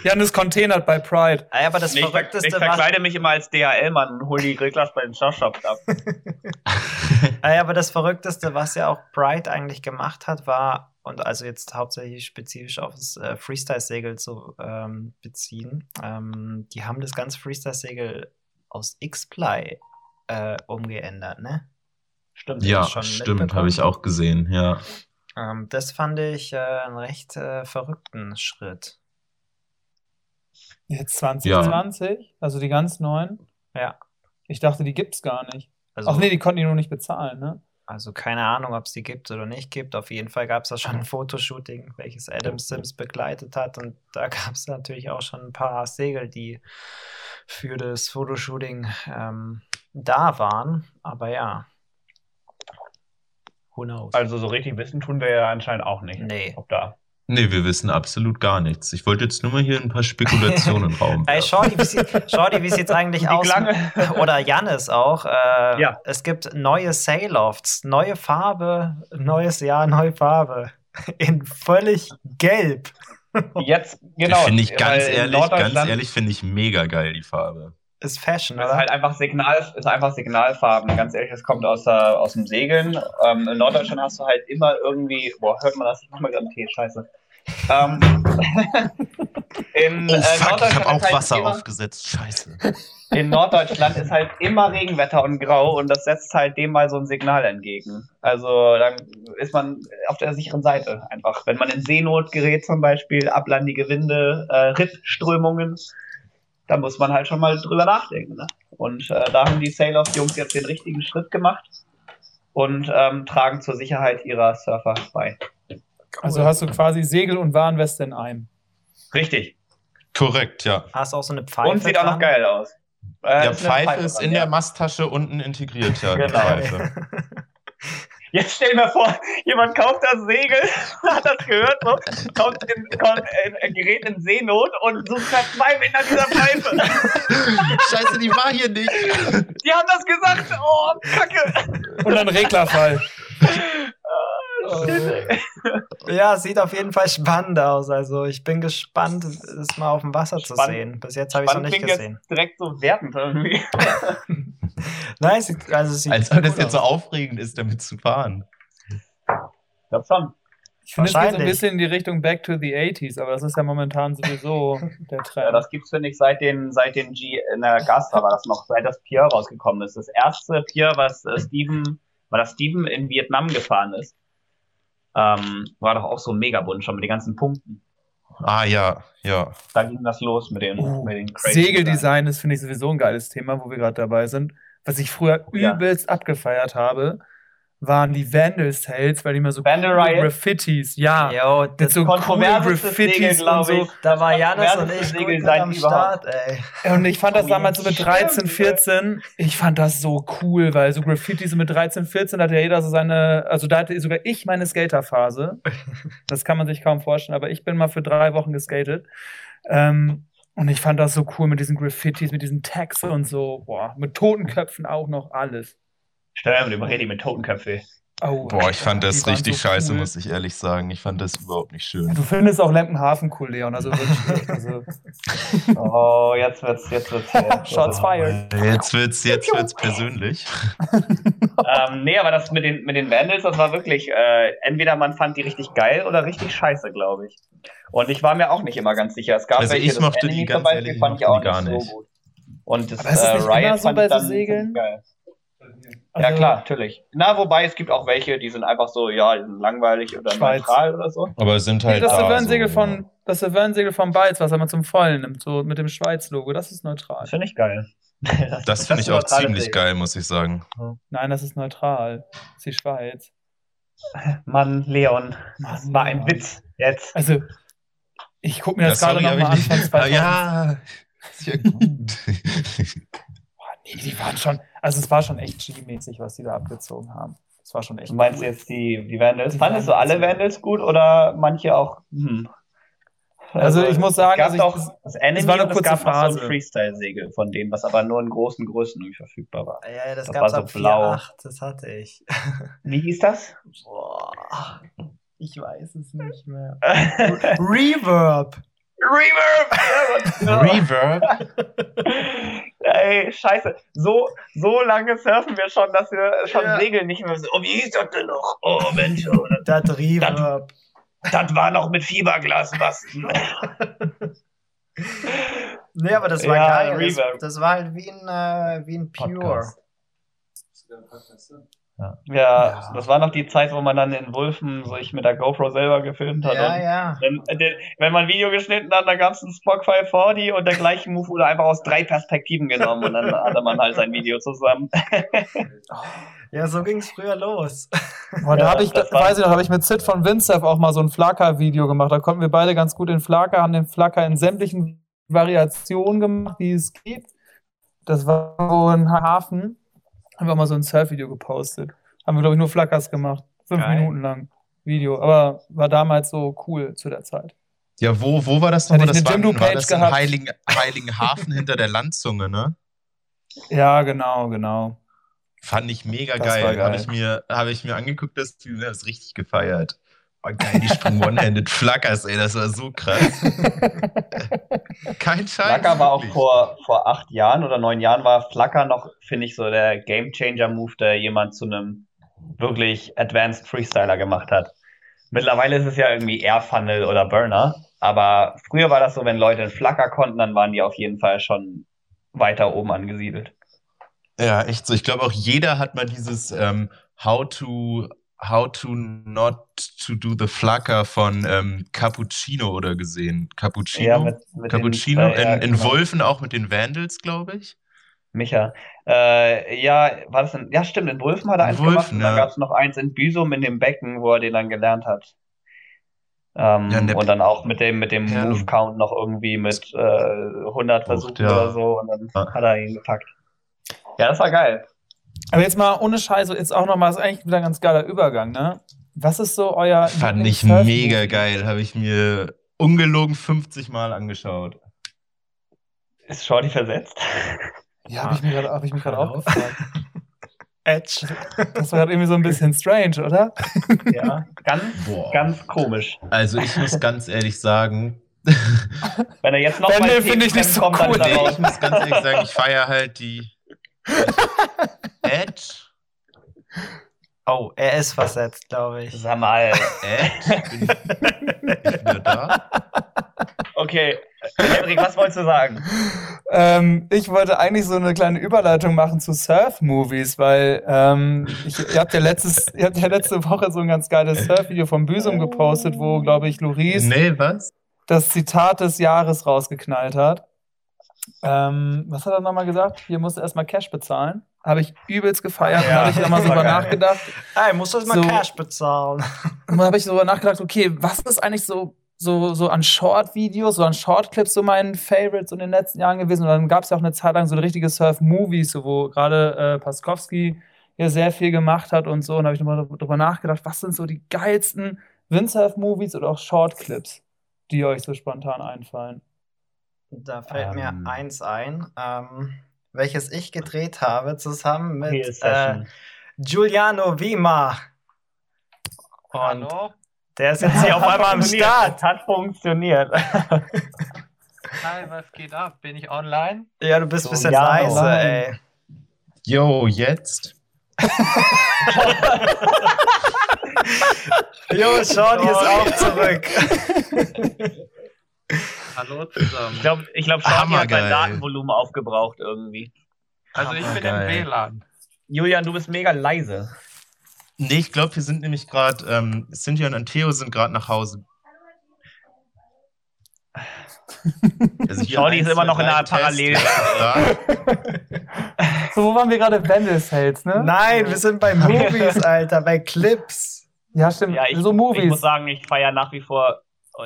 Speaker 5: Janis containert bei Pride.
Speaker 3: Ey, aber das
Speaker 2: ich, ver- ich
Speaker 3: Verrückteste war.
Speaker 2: verkleide mich immer als DHL-Mann und hole die Reglers bei den Shop ab.
Speaker 3: Ey, aber das Verrückteste, was ja auch Bright eigentlich gemacht hat, war, und also jetzt hauptsächlich spezifisch auf das äh, Freestyle-Segel zu ähm, beziehen, ähm, die haben das ganze Freestyle-Segel aus X-Ply äh, umgeändert, ne? Stimmt,
Speaker 4: Ja, stimmt, habe ich auch gesehen, ja.
Speaker 3: Ähm, das fand ich äh, einen recht äh, verrückten Schritt.
Speaker 5: Jetzt 2020, also die ganz neuen.
Speaker 3: Ja.
Speaker 5: Ich dachte, die gibt's gar nicht.
Speaker 3: Also,
Speaker 5: Ach nee, die konnten die nur nicht bezahlen, ne?
Speaker 3: also keine Ahnung, ob es die gibt oder nicht gibt. Auf jeden Fall gab es da schon ein Fotoshooting, welches Adam Sims begleitet hat. Und da gab es natürlich auch schon ein paar Segel, die für das Fotoshooting ähm, da waren. Aber ja. Who knows?
Speaker 2: Also so richtig wissen tun wir ja anscheinend auch nicht.
Speaker 3: nee.
Speaker 2: Ob da.
Speaker 4: Nee, wir wissen absolut gar nichts. Ich wollte jetzt nur mal hier ein paar Spekulationen Raum
Speaker 3: Ey. Shorty, wie sieht sieht's eigentlich
Speaker 2: Die
Speaker 3: aus?
Speaker 2: Klange.
Speaker 3: Oder Jannis auch. Äh,
Speaker 2: Ja.
Speaker 3: Es gibt neue Sailofts, neue Farbe, neues Jahr, neue Farbe. In völlig gelb.
Speaker 2: Jetzt, genau.
Speaker 4: finde ich ganz ehrlich, ganz ehrlich, finde ich mega geil, die Farbe.
Speaker 3: Ist Fashion,
Speaker 2: Das ist
Speaker 3: oder?
Speaker 2: halt einfach Signal, ist einfach Signalfarben. Ganz ehrlich, das kommt aus, der, aus dem Segeln. Ähm, in Norddeutschland hast du halt immer irgendwie, boah, hört man das? Ich mach mal gerade einen Tee, scheiße. Ähm, in,
Speaker 4: Oh
Speaker 2: äh,
Speaker 4: fuck, ich habe auch
Speaker 2: halt
Speaker 4: Wasser
Speaker 2: immer,
Speaker 4: aufgesetzt. Scheiße.
Speaker 2: In Norddeutschland ist halt immer Regenwetter und Grau und das setzt halt dem mal so ein Signal entgegen. Also dann ist man auf der sicheren Seite einfach. Wenn man in Seenot gerät zum Beispiel, ablandige Winde, äh, Riffströmungen, da muss man halt schon mal drüber nachdenken. Ne? Und äh, da haben die Sailors-Jungs jetzt den richtigen Schritt gemacht und ähm, tragen zur Sicherheit ihrer Surfer bei.
Speaker 5: Also hast du quasi Segel und Warnweste in einem.
Speaker 2: Richtig.
Speaker 4: Korrekt, ja.
Speaker 3: Hast du auch so eine Pfeife?
Speaker 2: und sieht auch noch
Speaker 3: dran?
Speaker 2: geil aus. Äh,
Speaker 4: Der
Speaker 2: ist eine
Speaker 4: Pfeife ist
Speaker 2: dran,
Speaker 4: in
Speaker 2: ja.
Speaker 4: der Masttasche unten integriert, ja. die
Speaker 2: Genau. Jetzt stell dir mal vor, jemand kauft das Segel, hat das gehört, so, kommt in, kommt in, in, gerät in Seenot und sucht nach dieser Pfeife.
Speaker 4: Scheiße, die war hier nicht.
Speaker 2: Die haben das gesagt. Oh, Kacke.
Speaker 5: Und ein Reglerfall.
Speaker 2: Oh.
Speaker 3: Ja, sieht auf jeden Fall spannend aus. Also ich bin gespannt, es mal auf dem Wasser zu
Speaker 2: Spannend.
Speaker 3: sehen. Bis jetzt habe ich es noch nicht gesehen.
Speaker 2: jetzt direkt so wertend irgendwie.
Speaker 3: Nein, es sieht, also es sieht
Speaker 4: Als ob das jetzt so aufregend ist, damit zu fahren.
Speaker 2: Ich glaub schon.
Speaker 5: Ich finde, es geht so ein bisschen in die Richtung Back to the 80s, aber das ist ja momentan sowieso der
Speaker 2: Ja,
Speaker 5: Trend.
Speaker 2: das gibt's, finde ich, seit den, seit den G, in der Gasta war das noch, seit das Pier rausgekommen ist. Das erste Pier, was äh, Steven, war das Steven in Vietnam gefahren ist, ähm, war doch auch so mega bunt schon mit den ganzen Punkten.
Speaker 4: Ah ja, ja.
Speaker 2: Da ging das los mit den,
Speaker 5: Oh,
Speaker 2: mit den crazy.
Speaker 5: Segeldesign ist, finde ich, sowieso ein geiles Thema, wo wir gerade dabei sind. Was ich früher
Speaker 2: Ja.
Speaker 5: übelst abgefeiert habe, waren die Vandal Sales, weil die immer so
Speaker 2: Vandal
Speaker 5: coole
Speaker 2: Riot?
Speaker 5: Graffittis, ja, mit
Speaker 3: das,
Speaker 5: so coole
Speaker 2: kontroverseste Segel,
Speaker 5: Graffitis und so.
Speaker 2: ich.
Speaker 3: da war Janis und ich gut mit
Speaker 2: Segeldesign
Speaker 3: am
Speaker 2: überhaupt.
Speaker 3: Start, ey.
Speaker 5: Und ich fand das damals so mit
Speaker 2: stimmt,
Speaker 5: 13,
Speaker 2: ja.
Speaker 5: 14, ich fand das so cool, weil so Graffiti so mit 13, 14 hatte ja jeder so seine, also da hatte sogar ich meine Skaterphase. Das kann man sich kaum vorstellen, aber ich bin mal für drei Wochen geskatet. Ähm, und ich fand das so cool mit diesen Graffitis, mit diesen Tags und so, boah, mit Totenköpfen auch noch alles.
Speaker 2: Stell dir mal die Barré mit Totenköpfe.
Speaker 5: Oh,
Speaker 4: Boah, ich fand das richtig
Speaker 5: so
Speaker 4: scheiße,
Speaker 5: cool.
Speaker 4: muss ich ehrlich sagen. Ich fand das überhaupt nicht schön.
Speaker 5: Du findest auch Lempenhafen cool, Leon, also wirklich. Also,
Speaker 2: Oh, jetzt wird's, jetzt wird's. hier-
Speaker 5: Shots fired.
Speaker 4: Jetzt wird's, jetzt wird's persönlich.
Speaker 2: ähm, nee, aber das mit den, mit den Vandals, das war wirklich, äh, entweder man fand die richtig geil oder richtig scheiße, glaube ich. Und ich war mir auch nicht immer ganz sicher. Es gab
Speaker 4: Also
Speaker 2: welche,
Speaker 4: ich mochte die, ganz
Speaker 2: Beispiel,
Speaker 4: ehrlich,
Speaker 2: fand ich auch
Speaker 4: gar
Speaker 2: nicht so gut. Und das
Speaker 5: Aber ist das
Speaker 2: äh,
Speaker 5: nicht immer
Speaker 2: Riot
Speaker 5: so
Speaker 2: fand
Speaker 5: bei so
Speaker 2: dann
Speaker 5: Segeln?
Speaker 2: geil.
Speaker 5: Also,
Speaker 2: ja, klar, natürlich. Na, wobei es gibt auch welche, die sind einfach so, ja, langweilig oder
Speaker 5: Schweiz.
Speaker 2: neutral oder so.
Speaker 4: Aber es sind
Speaker 5: Nee,
Speaker 4: halt.
Speaker 5: das
Speaker 4: da
Speaker 5: Savern-Segel
Speaker 4: so,
Speaker 5: von, das Savern-Segel von Balz, was er mal zum Vollen nimmt, so mit dem Schweiz-Logo, das ist neutral.
Speaker 2: Das finde ich geil.
Speaker 4: Das finde ich auch ziemlich
Speaker 2: Segel.
Speaker 4: geil, muss ich sagen.
Speaker 5: Nein, das ist neutral. Das ist die Schweiz.
Speaker 2: Mann, Leon, das
Speaker 5: Mann,
Speaker 2: war ein. Witz. Jetzt.
Speaker 5: Also, ich gucke mir das
Speaker 4: Ja,
Speaker 5: gerade nochmal an,
Speaker 4: ich
Speaker 5: von
Speaker 4: nicht-
Speaker 5: 2000.
Speaker 4: Ja, ist ja gut.
Speaker 5: Die waren schon, also es war schon echt G-mäßig, was die da abgezogen haben. Das war schon echt
Speaker 2: Du meinst
Speaker 5: cool.
Speaker 2: jetzt die, die Vandals?
Speaker 5: Die
Speaker 2: Fandest du
Speaker 5: Vandals,
Speaker 2: alle
Speaker 5: ja.
Speaker 2: Vandals gut oder manche auch? Hm.
Speaker 5: Also ich muss sagen,
Speaker 2: es gab
Speaker 5: also ich-
Speaker 2: doch das Enemy
Speaker 5: es war eine
Speaker 2: und es
Speaker 5: kurze
Speaker 2: gab noch so
Speaker 5: Phase.
Speaker 2: ein Freestyle-Segel von denen, was aber nur in großen Größen irgendwie verfügbar war.
Speaker 3: Ja, ja, das,
Speaker 2: Das
Speaker 3: gab's
Speaker 2: war so
Speaker 3: ab
Speaker 2: blau.
Speaker 3: 4.8, das hatte ich.
Speaker 2: Wie hieß das?
Speaker 3: Boah, ich weiß es nicht mehr. Reverb!
Speaker 2: Reverb! Mann.
Speaker 4: Reverb.
Speaker 2: Ey, scheiße. So, so lange surfen wir schon, dass wir schon
Speaker 3: Ja.
Speaker 2: segeln nicht mehr so. Oh, wie hieß das denn noch? Oh, Mensch, oh, das,
Speaker 3: Das Reverb.
Speaker 2: das war noch mit Fiberglasmasten.
Speaker 3: Nee, aber das war
Speaker 2: Ja,
Speaker 3: geil. Das, das war halt wie ein, äh, wie ein Pure.
Speaker 2: Podcast. Ja,
Speaker 5: Ja.
Speaker 2: das war noch die Zeit, wo man dann in Wulfen sich mit der GoPro selber gefilmt hat.
Speaker 3: Ja,
Speaker 2: und
Speaker 3: ja.
Speaker 2: Wenn, äh, wenn man ein Video geschnitten hat, dann gab es einen Spock 540 und der gleiche Move wurde einfach aus drei Perspektiven genommen und dann hatte man halt sein Video zusammen.
Speaker 3: Ja, so ging es früher los.
Speaker 5: Und da
Speaker 2: Ja,
Speaker 5: habe ich,
Speaker 2: das war-
Speaker 5: weiß ich noch, habe ich mit Sid von Windsurf auch mal so ein Flacker-Video gemacht. Da konnten wir beide ganz gut den Flacker, haben den Flacker in sämtlichen Variationen gemacht, die es gibt. Das war so ein Hafen. Haben wir mal so ein Surf-Video gepostet. Haben wir, glaube ich, nur Flackers gemacht. Fünf
Speaker 3: Geil.
Speaker 5: Minuten lang Video. Aber war damals so cool zu der Zeit.
Speaker 4: Ja, wo, wo war das nochmal? Das war, war das in. Heiligen, Heiligenhafen hinter der Landzunge, ne?
Speaker 5: Ja, genau, genau.
Speaker 4: Fand ich mega
Speaker 5: Das
Speaker 4: geil.
Speaker 5: geil.
Speaker 4: Habe ich, mir, hab ich mir angeguckt, das das richtig gefeiert. Oh, geil, die springen One-Handed Flackers, ey, das war so krass. Kein Scheiß.
Speaker 2: Flacker war auch vor, vor acht Jahren oder neun Jahren war Flacker noch, finde ich, so der Game Changer Move, der jemand zu einem wirklich Advanced Freestyler gemacht hat. Mittlerweile ist es ja irgendwie Air Funnel oder Burner, aber früher war das so, wenn Leute einen Flacker konnten, dann waren die auf jeden Fall schon weiter oben angesiedelt.
Speaker 4: Ja, echt so. Ich glaube auch jeder hat mal dieses ähm, How to How to not to do the Flacker von ähm, Cappuccino oder gesehen. Cappuccino.
Speaker 2: Ja, mit, mit den
Speaker 4: Cappuccino
Speaker 2: zwei- ja,
Speaker 4: in, in
Speaker 2: genau.
Speaker 4: Wolfen auch mit den Vandals, glaube ich.
Speaker 2: Micha. Äh, ja, war das denn? Ja, stimmt, in Wulfen hat er
Speaker 4: In
Speaker 2: eins gemacht
Speaker 4: Wulfen,
Speaker 2: und dann
Speaker 4: ja.
Speaker 2: gab es noch eins in Büsum in dem Becken, wo er den dann gelernt hat. Ähm,
Speaker 4: Ja,
Speaker 2: und dann auch mit dem, mit dem
Speaker 4: Ja.
Speaker 2: Move-Count noch irgendwie mit äh, 100 Versuchen oder so und dann hat er ihn gepackt. Ja, das war geil.
Speaker 5: Aber jetzt mal ohne Scheiße, jetzt auch nochmal, ist eigentlich wieder ein ganz geiler Übergang, ne? Was ist so euer.
Speaker 4: Fand ich mega geil. Habe ich mir ungelogen 50 Mal angeschaut.
Speaker 2: Ist Shorty versetzt?
Speaker 5: Ja, habe ich, mir grad- hab ich mich gerade auch gefragt.
Speaker 3: Edge.
Speaker 5: Das war gerade irgendwie so ein bisschen strange, oder?
Speaker 2: ja. Ganz,
Speaker 4: Boah.
Speaker 2: ganz komisch.
Speaker 4: Also ich muss ganz ehrlich sagen,
Speaker 2: Wenn er jetzt noch mal
Speaker 5: finde ich nicht so
Speaker 2: kommt, dann
Speaker 5: cool.
Speaker 4: nee,
Speaker 2: raus.
Speaker 4: ich muss ganz ehrlich sagen, ich feiere halt die Edge.
Speaker 3: Oh, er ist versetzt, glaube ich.
Speaker 2: Sag mal.
Speaker 4: Ed? Bin ich wieder da?
Speaker 2: Okay, Henrik, was wolltest du sagen?
Speaker 5: Ähm, ich wollte eigentlich so eine kleine Überleitung machen zu Surf-Movies, weil ähm, ich, ihr, habt ja letztes, ihr habt ja letzte Woche so ein ganz geiles Surf-Video vom Büsum gepostet, wo, glaube ich, Loris
Speaker 4: Nee, was?
Speaker 5: das Zitat des Jahres rausgeknallt hat. Ähm, was hat er nochmal gesagt? Hier musst du erstmal Cash bezahlen. Habe ich übelst gefeiert.
Speaker 2: Ja,
Speaker 5: da habe ich immer so drüber nachgedacht.
Speaker 3: Hey, musst du mal
Speaker 5: So.
Speaker 3: Cash bezahlen?
Speaker 5: Und dann habe ich so darüber nachgedacht, okay, was ist eigentlich so, so, so an Short-Videos, so an Short-Clips so mein Favorites in den letzten Jahren gewesen? Und dann gab es ja auch eine Zeit lang so richtige Surf-Movies, so, wo gerade äh, Paskowski ja sehr viel gemacht hat und so. Und da habe ich nochmal darüber nachgedacht, was sind so die geilsten Windsurf-Movies oder auch Short-Clips, die euch so spontan einfallen?
Speaker 3: Da fällt
Speaker 4: Ähm.
Speaker 3: mir eins ein, ähm, welches ich gedreht habe, zusammen mit äh. Giuliano Wima. Und
Speaker 6: Hallo?
Speaker 3: der ist jetzt hier auf einmal am Start.
Speaker 2: Hat funktioniert.
Speaker 6: Hi, was geht ab? Bin ich online?
Speaker 3: Ja, du bist ein bisschen
Speaker 2: Giuliano.
Speaker 3: leise, ey.
Speaker 4: Yo, jetzt?
Speaker 3: Jo, Shorty ist auch zurück.
Speaker 6: Hallo zusammen.
Speaker 2: Ich glaube, ich glaub, Shorty hat sein Datenvolumen aufgebraucht irgendwie.
Speaker 6: also ich bin im WLAN.
Speaker 2: Julian, du bist mega leise.
Speaker 4: Nee, ich glaube, wir sind nämlich gerade, ähm, Cynthia und Theo sind gerade nach Hause. Also
Speaker 2: Shorty ist immer noch in einer. Parallel-.
Speaker 5: So, wo waren wir gerade? Vandals ne?
Speaker 3: Nein, wir sind bei Movies, Alter, bei Clips.
Speaker 5: Ja, stimmt.
Speaker 2: Ja, ich,
Speaker 5: so
Speaker 2: ich
Speaker 5: Movies.
Speaker 2: muss sagen, ich feiere nach wie vor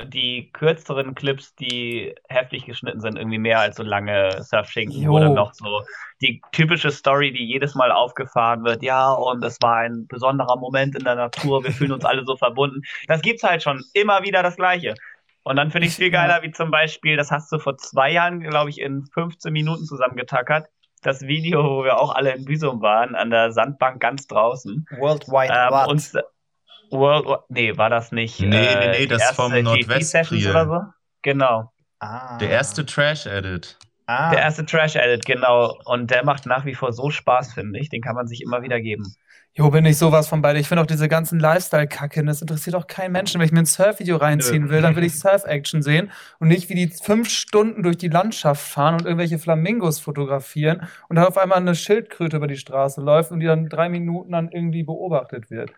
Speaker 2: die kürzeren Clips, die heftig geschnitten sind, irgendwie mehr als so lange Surfschinken,
Speaker 5: Jo.
Speaker 2: dann noch so die typische Story, die jedes Mal aufgefahren wird. Ja, und es war ein besonderer Moment in der Natur, wir fühlen uns alle so verbunden. Das gibt's halt schon immer wieder das Gleiche. Und dann finde ich viel geiler, wie zum Beispiel, das hast du vor zwei Jahren, glaube ich, in 15 Minuten zusammengetackert. Das Video, wo wir auch alle in Büsum waren, an der Sandbank ganz draußen.
Speaker 3: Worldwide
Speaker 2: Ähm? World, War- nee, war das nicht.
Speaker 4: Nee, nee,
Speaker 2: äh,
Speaker 4: nee, das vom Nordwest
Speaker 2: oder so? Genau.
Speaker 3: ah.
Speaker 4: Der erste Trash-Edit.
Speaker 3: Ah.
Speaker 2: Der erste Trash Edit, genau. Und der macht nach wie vor so Spaß, finde ich. Den kann man sich immer wieder geben.
Speaker 5: Jo, bin ich sowas von beide. Ich finde auch diese ganzen Lifestyle-Kacke, das interessiert auch keinen Menschen. Wenn ich mir ein Surf-Video reinziehen will, dann will ich Surf-Action sehen und nicht wie die fünf Stunden durch die Landschaft fahren und irgendwelche Flamingos fotografieren und dann auf einmal eine Schildkröte über die Straße läuft und die dann drei Minuten dann irgendwie beobachtet wird.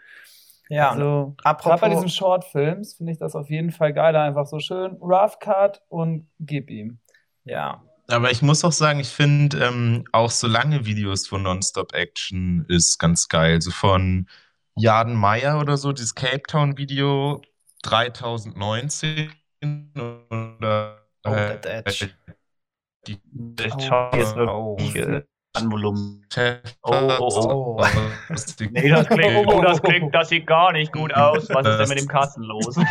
Speaker 3: Ja,
Speaker 5: Also,
Speaker 3: apropos-
Speaker 5: gerade bei diesen Shortfilms finde ich das auf jeden Fall geiler. Einfach so schön Rough Cut und gib ihm.
Speaker 3: ja.
Speaker 4: Aber ich muss auch sagen, ich finde ähm, auch so lange Videos von Nonstop Action ist ganz geil. So von Jaden Meyer oder so, dieses Cape Town Video 3019 oder
Speaker 3: Oh,
Speaker 4: äh,
Speaker 3: that edge.
Speaker 4: die
Speaker 2: Der
Speaker 5: Oh,
Speaker 2: Shorty ist
Speaker 3: oh.
Speaker 2: Äh, an Volumen. Oh, oh,
Speaker 3: oh.
Speaker 4: aus den-
Speaker 2: Nee, das klingt, oh, das klingt, das sieht gar nicht gut aus. Was ist denn mit dem Kasten los?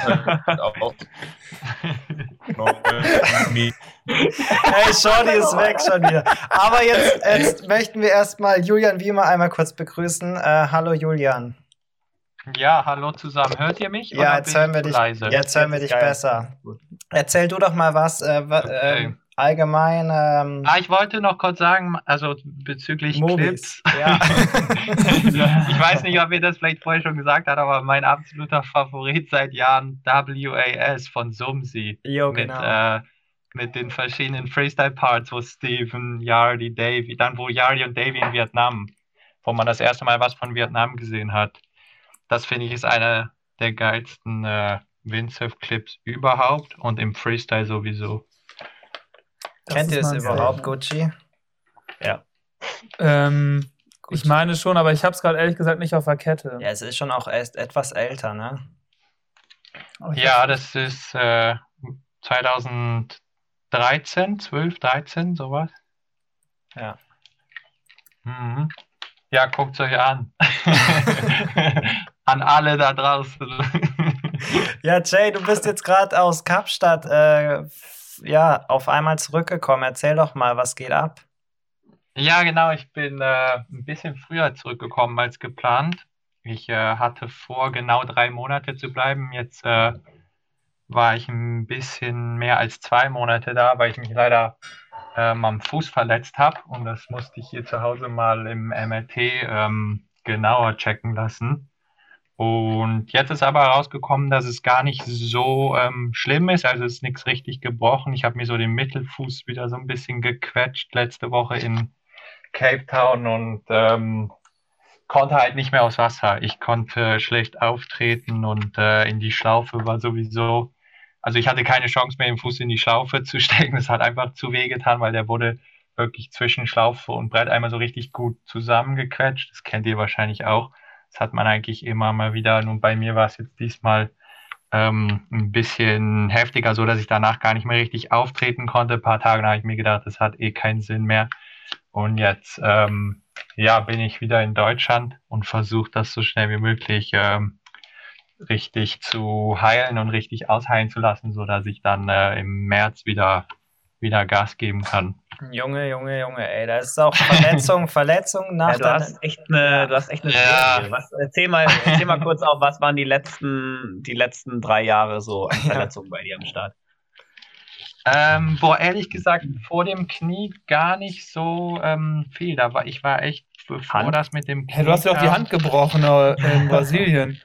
Speaker 3: Hey, Shorty ist weg schon wieder. Aber jetzt, jetzt möchten wir erstmal Julian wie immer einmal kurz begrüßen. Äh, hallo Julian.
Speaker 6: Ja, hallo zusammen. Hört ihr mich?
Speaker 3: Ja,
Speaker 6: oder
Speaker 3: jetzt hören wir dich.
Speaker 6: leise?
Speaker 3: Jetzt hören wir dich
Speaker 2: geil.
Speaker 3: besser. Erzähl du doch mal was äh, wa-
Speaker 6: Okay.
Speaker 3: ähm, allgemein. Ähm,
Speaker 6: Ah, ich wollte noch kurz sagen, also bezüglich
Speaker 3: Movies.
Speaker 6: Clips.
Speaker 3: Ja.
Speaker 6: ich weiß nicht, ob ihr das vielleicht vorher schon gesagt habt, aber mein absoluter Favorit seit Jahren WAS von Sumsi.
Speaker 3: Jo,
Speaker 6: mit,
Speaker 3: genau.
Speaker 6: äh, mit den verschiedenen Freestyle-Parts, wo Steven, Yardi, Davey, dann wo Yardi und Davey in Vietnam, wo man das erste Mal was von Vietnam gesehen hat. Das finde ich ist einer der geilsten äh, Windsurf-Clips überhaupt und im Freestyle sowieso.
Speaker 5: Das
Speaker 3: Kennt ihr es überhaupt, Gucci?
Speaker 5: Ähm, ich meine schon, aber ich habe es gerade ehrlich gesagt nicht auf der Kette.
Speaker 3: Ja, es ist schon auch erst etwas älter, ne?
Speaker 6: Ja, das ist äh, 2013, 12, 13, sowas.
Speaker 3: Ja.
Speaker 6: Mhm. Ja, guckt euch an. an alle da draußen.
Speaker 3: Ja, Jay, du bist jetzt gerade aus Kapstadt äh, ja, auf einmal zurückgekommen. Erzähl doch mal, was geht ab?
Speaker 6: Ja, genau, ich bin äh, ein bisschen früher zurückgekommen als geplant. Ich äh, hatte vor, genau drei Monate zu bleiben. Jetzt äh, war ich ein bisschen mehr als zwei Monate da, weil ich mich leider ähm, am Fuß verletzt habe. Und das musste ich hier zu Hause mal im MRT ähm, genauer checken lassen. Und jetzt ist aber herausgekommen, dass es gar nicht so ähm, schlimm ist. Also ist nichts richtig gebrochen. Ich habe mir so den Mittelfuß wieder so ein bisschen gequetscht letzte Woche in Cape Town und ähm, konnte halt nicht mehr aufs Wasser. Ich konnte schlecht auftreten und äh, in die Schlaufe war sowieso, also ich hatte keine Chance mehr, den Fuß in die Schlaufe zu stecken. Das hat einfach zu weh getan, weil der wurde wirklich zwischen Schlaufe und Brett einmal so richtig gut zusammengequetscht. Das kennt ihr wahrscheinlich auch. Das hat man eigentlich immer mal wieder. Nun bei mir war es jetzt diesmal ähm, ein bisschen heftiger, so dass ich danach gar nicht mehr richtig auftreten konnte. Ein paar Tage habe ich mir gedacht, das hat eh keinen Sinn mehr. Und jetzt ähm, ja, bin ich wieder in Deutschland und versuche das so schnell wie möglich ähm, richtig zu heilen und richtig ausheilen zu lassen, so dass ich dann äh, im März wieder, wieder Gas geben kann.
Speaker 3: Junge, Junge, Junge, ey, da ist auch Verletzung, Verletzung nach
Speaker 2: Ja, du hast echt eine, du hast echt eine
Speaker 6: Ja.
Speaker 2: Was, erzähl mal, erzähl mal kurz auf, was waren die letzten, die letzten drei Jahre so an Verletzungen bei dir am Start?
Speaker 6: Ähm, boah, ehrlich gesagt, vor dem Knie gar nicht so ähm, viel. Da war, ich war echt, bevor
Speaker 2: Hand?
Speaker 6: das mit dem Knie
Speaker 5: Hey, du hast ja auch die Hand gebrochen äh, in Brasilien.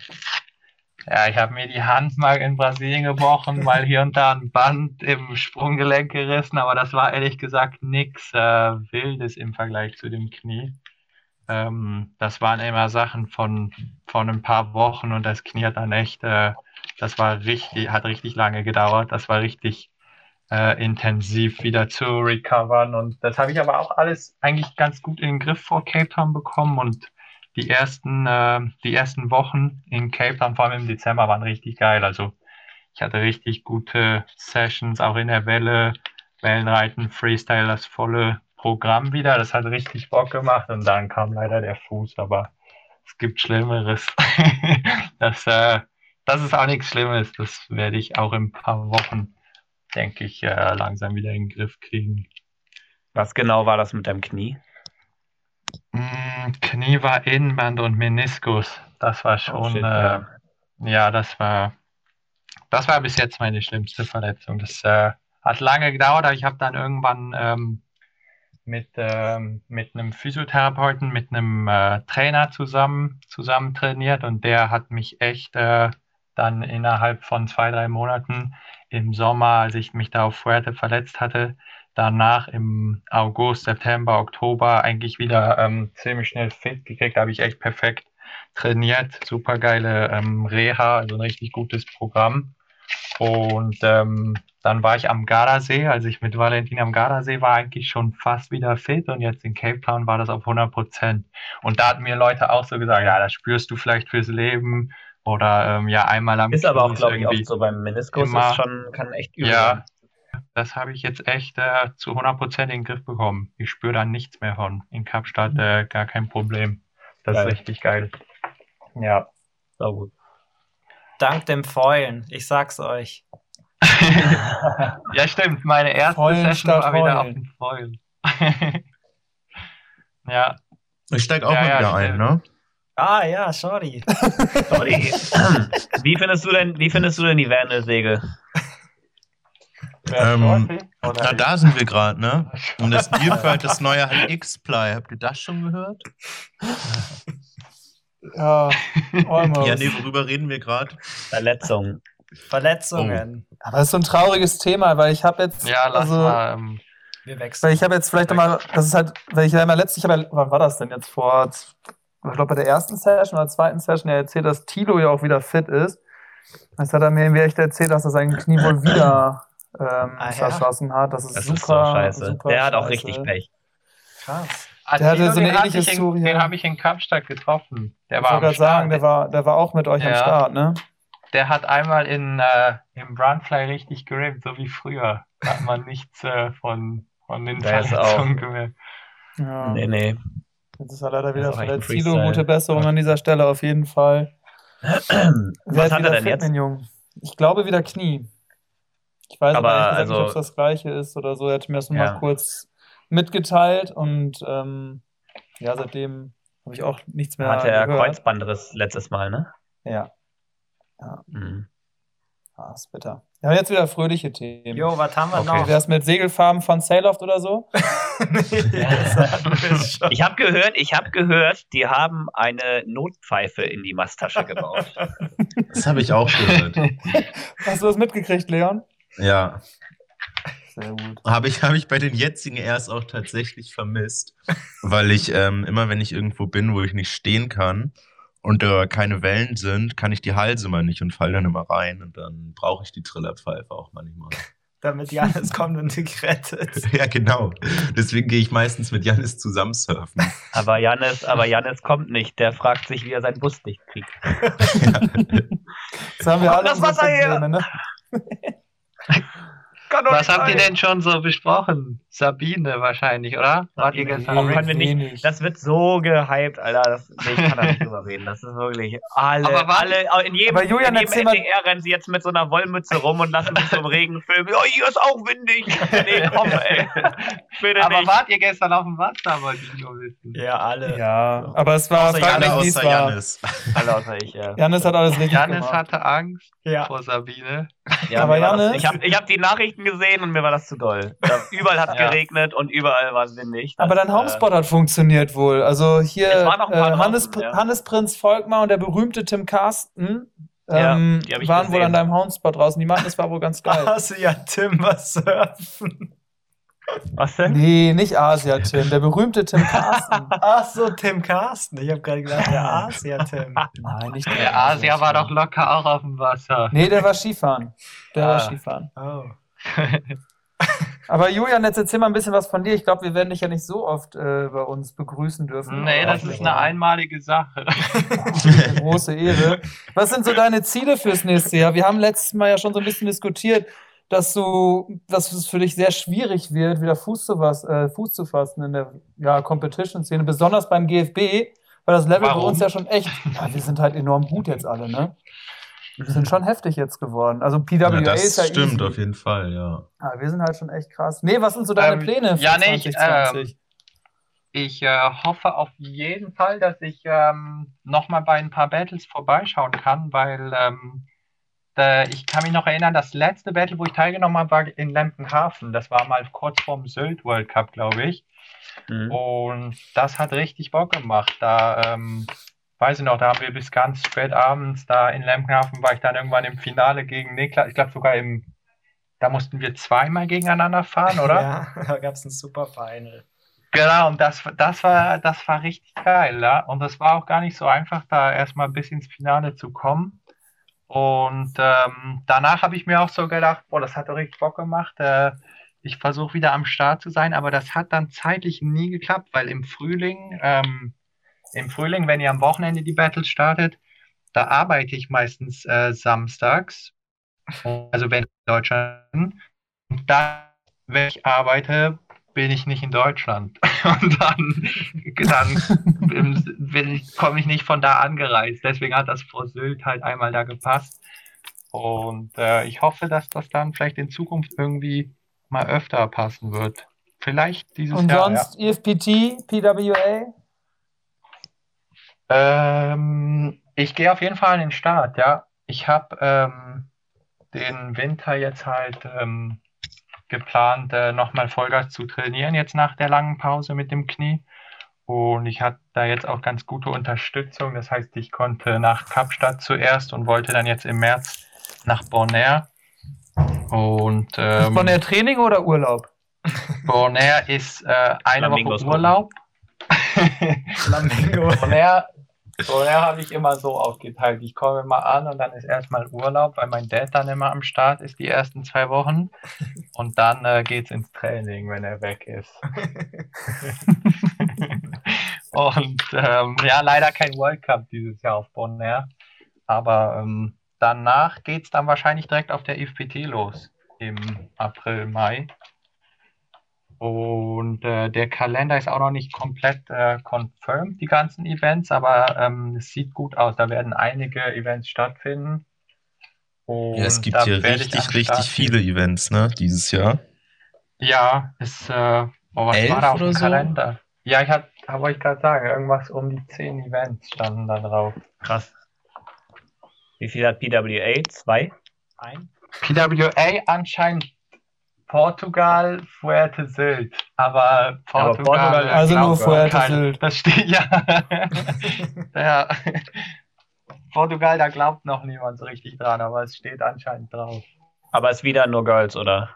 Speaker 6: Ja, ich habe mir die Hand mal in Brasilien gebrochen, mal hier und da ein Band im Sprunggelenk gerissen, aber das war ehrlich gesagt nichts äh, Wildes im Vergleich zu dem Knie. Ähm, das waren immer Sachen von, von ein paar Wochen und das Knie hat dann echt, äh, das war richtig, hat richtig lange gedauert. Das war richtig äh, intensiv wieder zu recovern und das habe ich aber auch alles eigentlich ganz gut in den Griff vor Cape Town bekommen und die ersten, äh, die ersten Wochen in Cape Town, vor allem im Dezember, waren richtig geil. Also ich hatte richtig gute Sessions, auch in der Welle, Wellenreiten, Freestyle, das volle Programm wieder. Das hat richtig Bock gemacht und dann kam leider der Fuß, aber es gibt Schlimmeres. das, äh, das ist auch nichts Schlimmes. Das werde ich auch in ein paar Wochen, denke ich, äh, langsam wieder in den Griff kriegen.
Speaker 2: Was genau war das mit deinem Knie?
Speaker 6: Mm, Knie war Innenband und Meniskus. Das war schon,
Speaker 2: Oh, shit,
Speaker 6: äh,
Speaker 2: ja.
Speaker 6: ja, das war, das war bis jetzt meine schlimmste Verletzung. Das äh, hat lange gedauert, aber ich habe dann irgendwann ähm, mit, ähm, mit einem Physiotherapeuten, mit einem äh, Trainer zusammen, zusammen trainiert und der hat mich echt äh, dann innerhalb von zwei, drei Monaten im Sommer, als ich mich da auf Fuerte verletzt hatte, danach im August, September, Oktober eigentlich wieder ähm, ziemlich schnell fit gekriegt. Da habe ich echt perfekt trainiert. Super geile ähm, Reha, also ein richtig gutes Programm. Und ähm, dann war ich am Gardasee, als ich mit Valentin am Gardasee war, eigentlich schon fast wieder fit und jetzt in Cape Town war das auf 100 Prozent. Und da hatten mir Leute auch so gesagt, ja, das spürst du vielleicht fürs Leben oder ähm, ja, einmal am
Speaker 2: Ist aber auch, glaube ich, oft so beim Meniskus.
Speaker 6: immer-
Speaker 2: schon, kann echt übel
Speaker 6: Ja,
Speaker 2: sein.
Speaker 6: Das habe ich jetzt echt äh, zu 100% in den Griff bekommen. Ich spüre da nichts mehr von. In Kapstadt äh, gar kein Problem. Das
Speaker 2: Geil.
Speaker 6: ist richtig geil. Ja.
Speaker 2: Sau gut.
Speaker 3: Dank dem Fäulen, ich sag's euch.
Speaker 6: ja, stimmt. Meine erste
Speaker 5: Fäulen
Speaker 6: Session war wieder auf den Fäulen. ja,
Speaker 4: Ich steige auch
Speaker 6: Ja,
Speaker 4: mal
Speaker 6: ja,
Speaker 4: wieder ein,
Speaker 6: stimmt.
Speaker 4: ne?
Speaker 3: Ah ja, sorry.
Speaker 2: Sorry. wie findest du denn, wie findest du denn die Vandelsäge?
Speaker 4: Ähm, Na, da sind wir gerade, ne? Und das Deal für halt das neue X-Ply. Habt ihr das schon gehört?
Speaker 5: Ja, almost.
Speaker 4: Ja, nee, worüber reden wir gerade?
Speaker 2: Verletzung.
Speaker 3: Verletzungen.
Speaker 5: Aber das ist so ein trauriges Thema, weil ich habe jetzt,
Speaker 6: Ja, lass
Speaker 5: also,
Speaker 6: mal. Ähm,
Speaker 3: Wir wechseln.
Speaker 5: weil ich habe jetzt vielleicht nochmal, das ist halt, weil ich ja immer letztlich, ich habe ja, wann war das denn jetzt vor, ich glaube bei der ersten Session oder zweiten Session ja erzählt, dass Tilo ja auch wieder fit ist. Jetzt hat er mir irgendwie echt erzählt, dass er sein Knie wohl wieder ähm,
Speaker 3: Ah, ja?
Speaker 5: zerschossen hat. Das ist
Speaker 2: Das
Speaker 5: super,
Speaker 2: ist so scheiße.
Speaker 5: super
Speaker 2: Der hat auch
Speaker 5: scheiße.
Speaker 2: richtig Pech.
Speaker 3: Krass.
Speaker 5: Der hatte
Speaker 6: Attilo,
Speaker 5: so eine
Speaker 6: den hatte
Speaker 5: ähnliche Story,
Speaker 6: Den
Speaker 5: ja.
Speaker 6: habe ich in Kapstadt getroffen. Der
Speaker 5: Ich
Speaker 6: war am Start.
Speaker 5: sagen, der war, der war auch mit euch am
Speaker 6: Ja.
Speaker 5: Start, ne?
Speaker 6: Der hat einmal in, äh, im Brandfly richtig gerippt, so wie früher. Da hat man nichts äh, von, von den
Speaker 2: Der ist
Speaker 6: Verletzungen gemerkt.
Speaker 5: Ja.
Speaker 2: Nee, nee.
Speaker 5: Jetzt ist er leider wieder verletzt. Tilo, gute Besserung an dieser Stelle auf jeden Fall.
Speaker 2: Was hat er denn
Speaker 5: fit,
Speaker 2: jetzt?
Speaker 5: Ich glaube wieder Knie. Ich weiß
Speaker 2: Aber
Speaker 5: nicht,
Speaker 2: also-
Speaker 5: ob es das gleiche ist oder so. Er hat mir das nur
Speaker 2: Ja.
Speaker 5: mal kurz mitgeteilt und ähm, ja, seitdem habe ich auch nichts mehr
Speaker 2: Hatte er
Speaker 5: gehört.
Speaker 2: Kreuzbandriss letztes Mal, ne?
Speaker 5: Ja.
Speaker 2: Mhm.
Speaker 5: Ah, ist bitter. Ja, jetzt wieder fröhliche Themen.
Speaker 3: Jo, was haben wir
Speaker 2: Okay.
Speaker 3: noch?
Speaker 5: Wie wär's mit Segelfarben von Sailoft oder so?
Speaker 3: Wir schon.
Speaker 2: Ich habe gehört, ich habe gehört, die haben eine Notpfeife in die Masttasche gebaut.
Speaker 4: Das habe ich auch gehört.
Speaker 5: Hast du das mitgekriegt, Leon?
Speaker 4: Ja.
Speaker 5: Sehr gut.
Speaker 4: Habe ich, habe ich bei den jetzigen erst auch tatsächlich vermisst, weil ich ähm, immer, wenn ich irgendwo bin, wo ich nicht stehen kann und da keine Wellen sind, kann ich die Halse mal nicht und fall dann immer rein und dann brauche ich die Trillerpfeife auch manchmal.
Speaker 3: Damit Janis kommt und dich rettet.
Speaker 4: ja, genau. Deswegen gehe ich meistens mit Janis zusammen surfen.
Speaker 2: Aber Jannis, aber Jannis kommt nicht. Der fragt sich, wie er seinen Bus nicht kriegt.
Speaker 5: Das haben wir alle
Speaker 2: das Wasser her?
Speaker 5: Probleme, ne?
Speaker 2: Doch
Speaker 6: Was habt ihr denn schon so besprochen? Sabine wahrscheinlich, oder? Wart ihr gestern?
Speaker 2: Warum können wir nicht-. Das wird so gehypt, Alter. Das, nee, ich kann da nicht drüber reden. Das ist wirklich alle,
Speaker 6: Aber
Speaker 2: alle, in jedem,
Speaker 5: Aber Julian,
Speaker 2: in jedem NDR rennen sie jetzt mit so einer Wollmütze rum und lassen sich so im Regen filmen. Oh, hier ist auch windig. Nee, komm, ey. Bitte
Speaker 6: Aber
Speaker 2: nicht.
Speaker 6: wart ihr gestern auf dem Wasser, wollte ich nur wissen.
Speaker 3: Ja, alle.
Speaker 5: Ja, aber es war,
Speaker 3: Außer
Speaker 5: frag
Speaker 4: Alle
Speaker 5: mich, wie es war.
Speaker 4: Janis.
Speaker 2: Alle außer ich, ja.
Speaker 5: Janis hat alles richtig
Speaker 6: Janis
Speaker 5: gemacht.
Speaker 6: hatte Angst
Speaker 3: Ja.
Speaker 6: vor Sabine.
Speaker 2: ja
Speaker 5: Aber
Speaker 2: war das, ich habe ich hab die Nachrichten gesehen und mir war das zu doll. Überall hat es
Speaker 6: Ja.
Speaker 2: Geregnet und überall war es windig.
Speaker 5: Aber
Speaker 2: Das,
Speaker 5: dein Homespot hat funktioniert wohl. Also hier äh, Hannes,
Speaker 2: ja.
Speaker 5: Hannes Prinz Volkmar und der berühmte Tim Carsten
Speaker 2: Ja,
Speaker 5: ähm,
Speaker 2: ich
Speaker 5: waren wohl
Speaker 2: gesehen.
Speaker 5: an deinem Homespot draußen. Die meinten, es war wohl ganz geil.
Speaker 3: Asia Timber surfen.
Speaker 2: Was denn?
Speaker 5: nee, nicht Asia-Tim, der berühmte Tim Carsten.
Speaker 3: Ach so, Tim Carsten. Ich habe gerade gedacht, der Asia Tim.
Speaker 5: Nein, nicht der,
Speaker 6: Der Asia war doch locker auch auf dem Wasser.
Speaker 5: Nee, der war Skifahren. Der
Speaker 2: Ah.
Speaker 5: war Skifahren.
Speaker 3: Oh.
Speaker 5: Aber Julian, jetzt erzähl mal ein bisschen was von dir. Ich glaube, wir werden dich ja nicht so oft äh, bei uns begrüßen dürfen.
Speaker 6: Nee, das ist eine einmalige Sache.
Speaker 5: eine große Ehre. Was sind so deine Ziele fürs nächste Jahr? Wir haben letztes Mal ja schon so ein bisschen diskutiert, dass du, dass es für dich sehr schwierig wird, wieder Fuß zu, was, äh, Fuß zu fassen in der ja, Competition-Szene, besonders beim GFB, weil das Level bei
Speaker 6: Warum?
Speaker 5: uns ja schon echt, ja, wir sind halt enorm gut jetzt alle, ne? Wir sind schon heftig jetzt geworden. Also PWA
Speaker 4: Ja, das
Speaker 5: ist ja
Speaker 4: stimmt
Speaker 5: easy.
Speaker 4: auf jeden Fall, ja.
Speaker 5: Aber wir sind halt schon echt krass. Nee, was sind so deine
Speaker 6: Ähm,
Speaker 5: Pläne für
Speaker 6: ja, nee, ich,
Speaker 5: 2020?
Speaker 6: Ich äh, hoffe auf jeden Fall, dass ich ähm, nochmal bei ein paar Battles vorbeischauen kann, weil ähm, da, ich kann mich noch erinnern, das letzte Battle, wo ich teilgenommen habe, war in Lempenhafen. Das war mal kurz vorm Sylt World Cup, glaube ich.
Speaker 2: Mhm.
Speaker 6: Und das hat richtig Bock gemacht. Da, ähm, weiß ich noch, da haben wir bis ganz spät abends da in Lempenhafen, war ich dann irgendwann im Finale gegen Niklas. Ich glaube sogar im, da mussten wir zweimal gegeneinander fahren, oder?
Speaker 3: Ja, da gab es ein super Final.
Speaker 6: Genau, und das, das war, das war richtig geil, ja. Und das war auch gar nicht so einfach, da erstmal bis ins Finale zu kommen. Und ähm, danach habe ich mir auch so gedacht, boah, das hat doch richtig Bock gemacht. Äh, ich versuche wieder am Start zu sein, aber das hat dann zeitlich nie geklappt, weil im Frühling, ähm, im Frühling, wenn ihr am Wochenende die Battles startet, da arbeite ich meistens äh, samstags. Also wenn ich in Deutschland bin. Und da, wenn ich arbeite, bin ich nicht in Deutschland. Und dann, dann komme ich nicht von da angereist. Deswegen hat das vor Sylt halt einmal da gepasst. Und äh, ich hoffe, dass das dann vielleicht in Zukunft irgendwie mal öfter passen wird. Vielleicht dieses
Speaker 5: Und
Speaker 6: Jahr.
Speaker 5: sonst E EFPT, PWA?
Speaker 6: Ähm, ich gehe auf jeden Fall an den Start, ja. Ich habe ähm, den Winter jetzt halt ähm, geplant, äh, nochmal Vollgas zu trainieren, jetzt nach der langen Pause mit dem Knie. Und ich hatte da jetzt auch ganz gute Unterstützung. Das heißt, ich konnte nach Kapstadt zuerst und wollte dann jetzt im März nach Bonaire. Und ähm,
Speaker 5: Von der Training oder Urlaub?
Speaker 6: Bonaire ist äh, eine
Speaker 2: Flamingos
Speaker 6: Woche Urlaub.
Speaker 3: Flamingo.
Speaker 6: Bonaire, Bonaire habe ich immer so aufgeteilt. Ich komme immer an und dann ist erstmal Urlaub, weil mein Dad dann immer am Start ist die ersten zwei Wochen. Und dann äh, geht's ins Training, wenn er weg ist. und ähm, ja, leider kein World Cup dieses Jahr auf Bonaire. Aber ähm, danach geht's dann wahrscheinlich direkt auf der IFPT los im April, Mai. Und äh, der Kalender ist auch noch nicht komplett äh, confirmed, die ganzen Events, aber ähm, es sieht gut aus. Da werden einige Events stattfinden. Und
Speaker 4: Ja, es gibt hier richtig, richtig
Speaker 6: Start
Speaker 4: viele
Speaker 6: gehen.
Speaker 4: Events, ne, dieses Jahr.
Speaker 6: Ja, ist, äh, oh, was
Speaker 4: Elf
Speaker 6: war da auf
Speaker 4: oder
Speaker 6: dem
Speaker 4: so?
Speaker 6: Kalender? Ja, ich hatte, wollte ich gerade sagen, irgendwas um die zehn Events standen da drauf.
Speaker 2: Krass. Wie viel hat PWA? Zwei?
Speaker 3: ein?
Speaker 6: PWA anscheinend Portugal, Fuerte Sylt. Aber Portugal.
Speaker 2: Portugal-
Speaker 5: Also nur Fuerte
Speaker 6: kein-
Speaker 5: Sylt.
Speaker 6: Das steht ja. ja. Portugal, da glaubt noch niemand so richtig dran, aber es steht anscheinend drauf.
Speaker 2: Aber es ist wieder nur Girls, oder?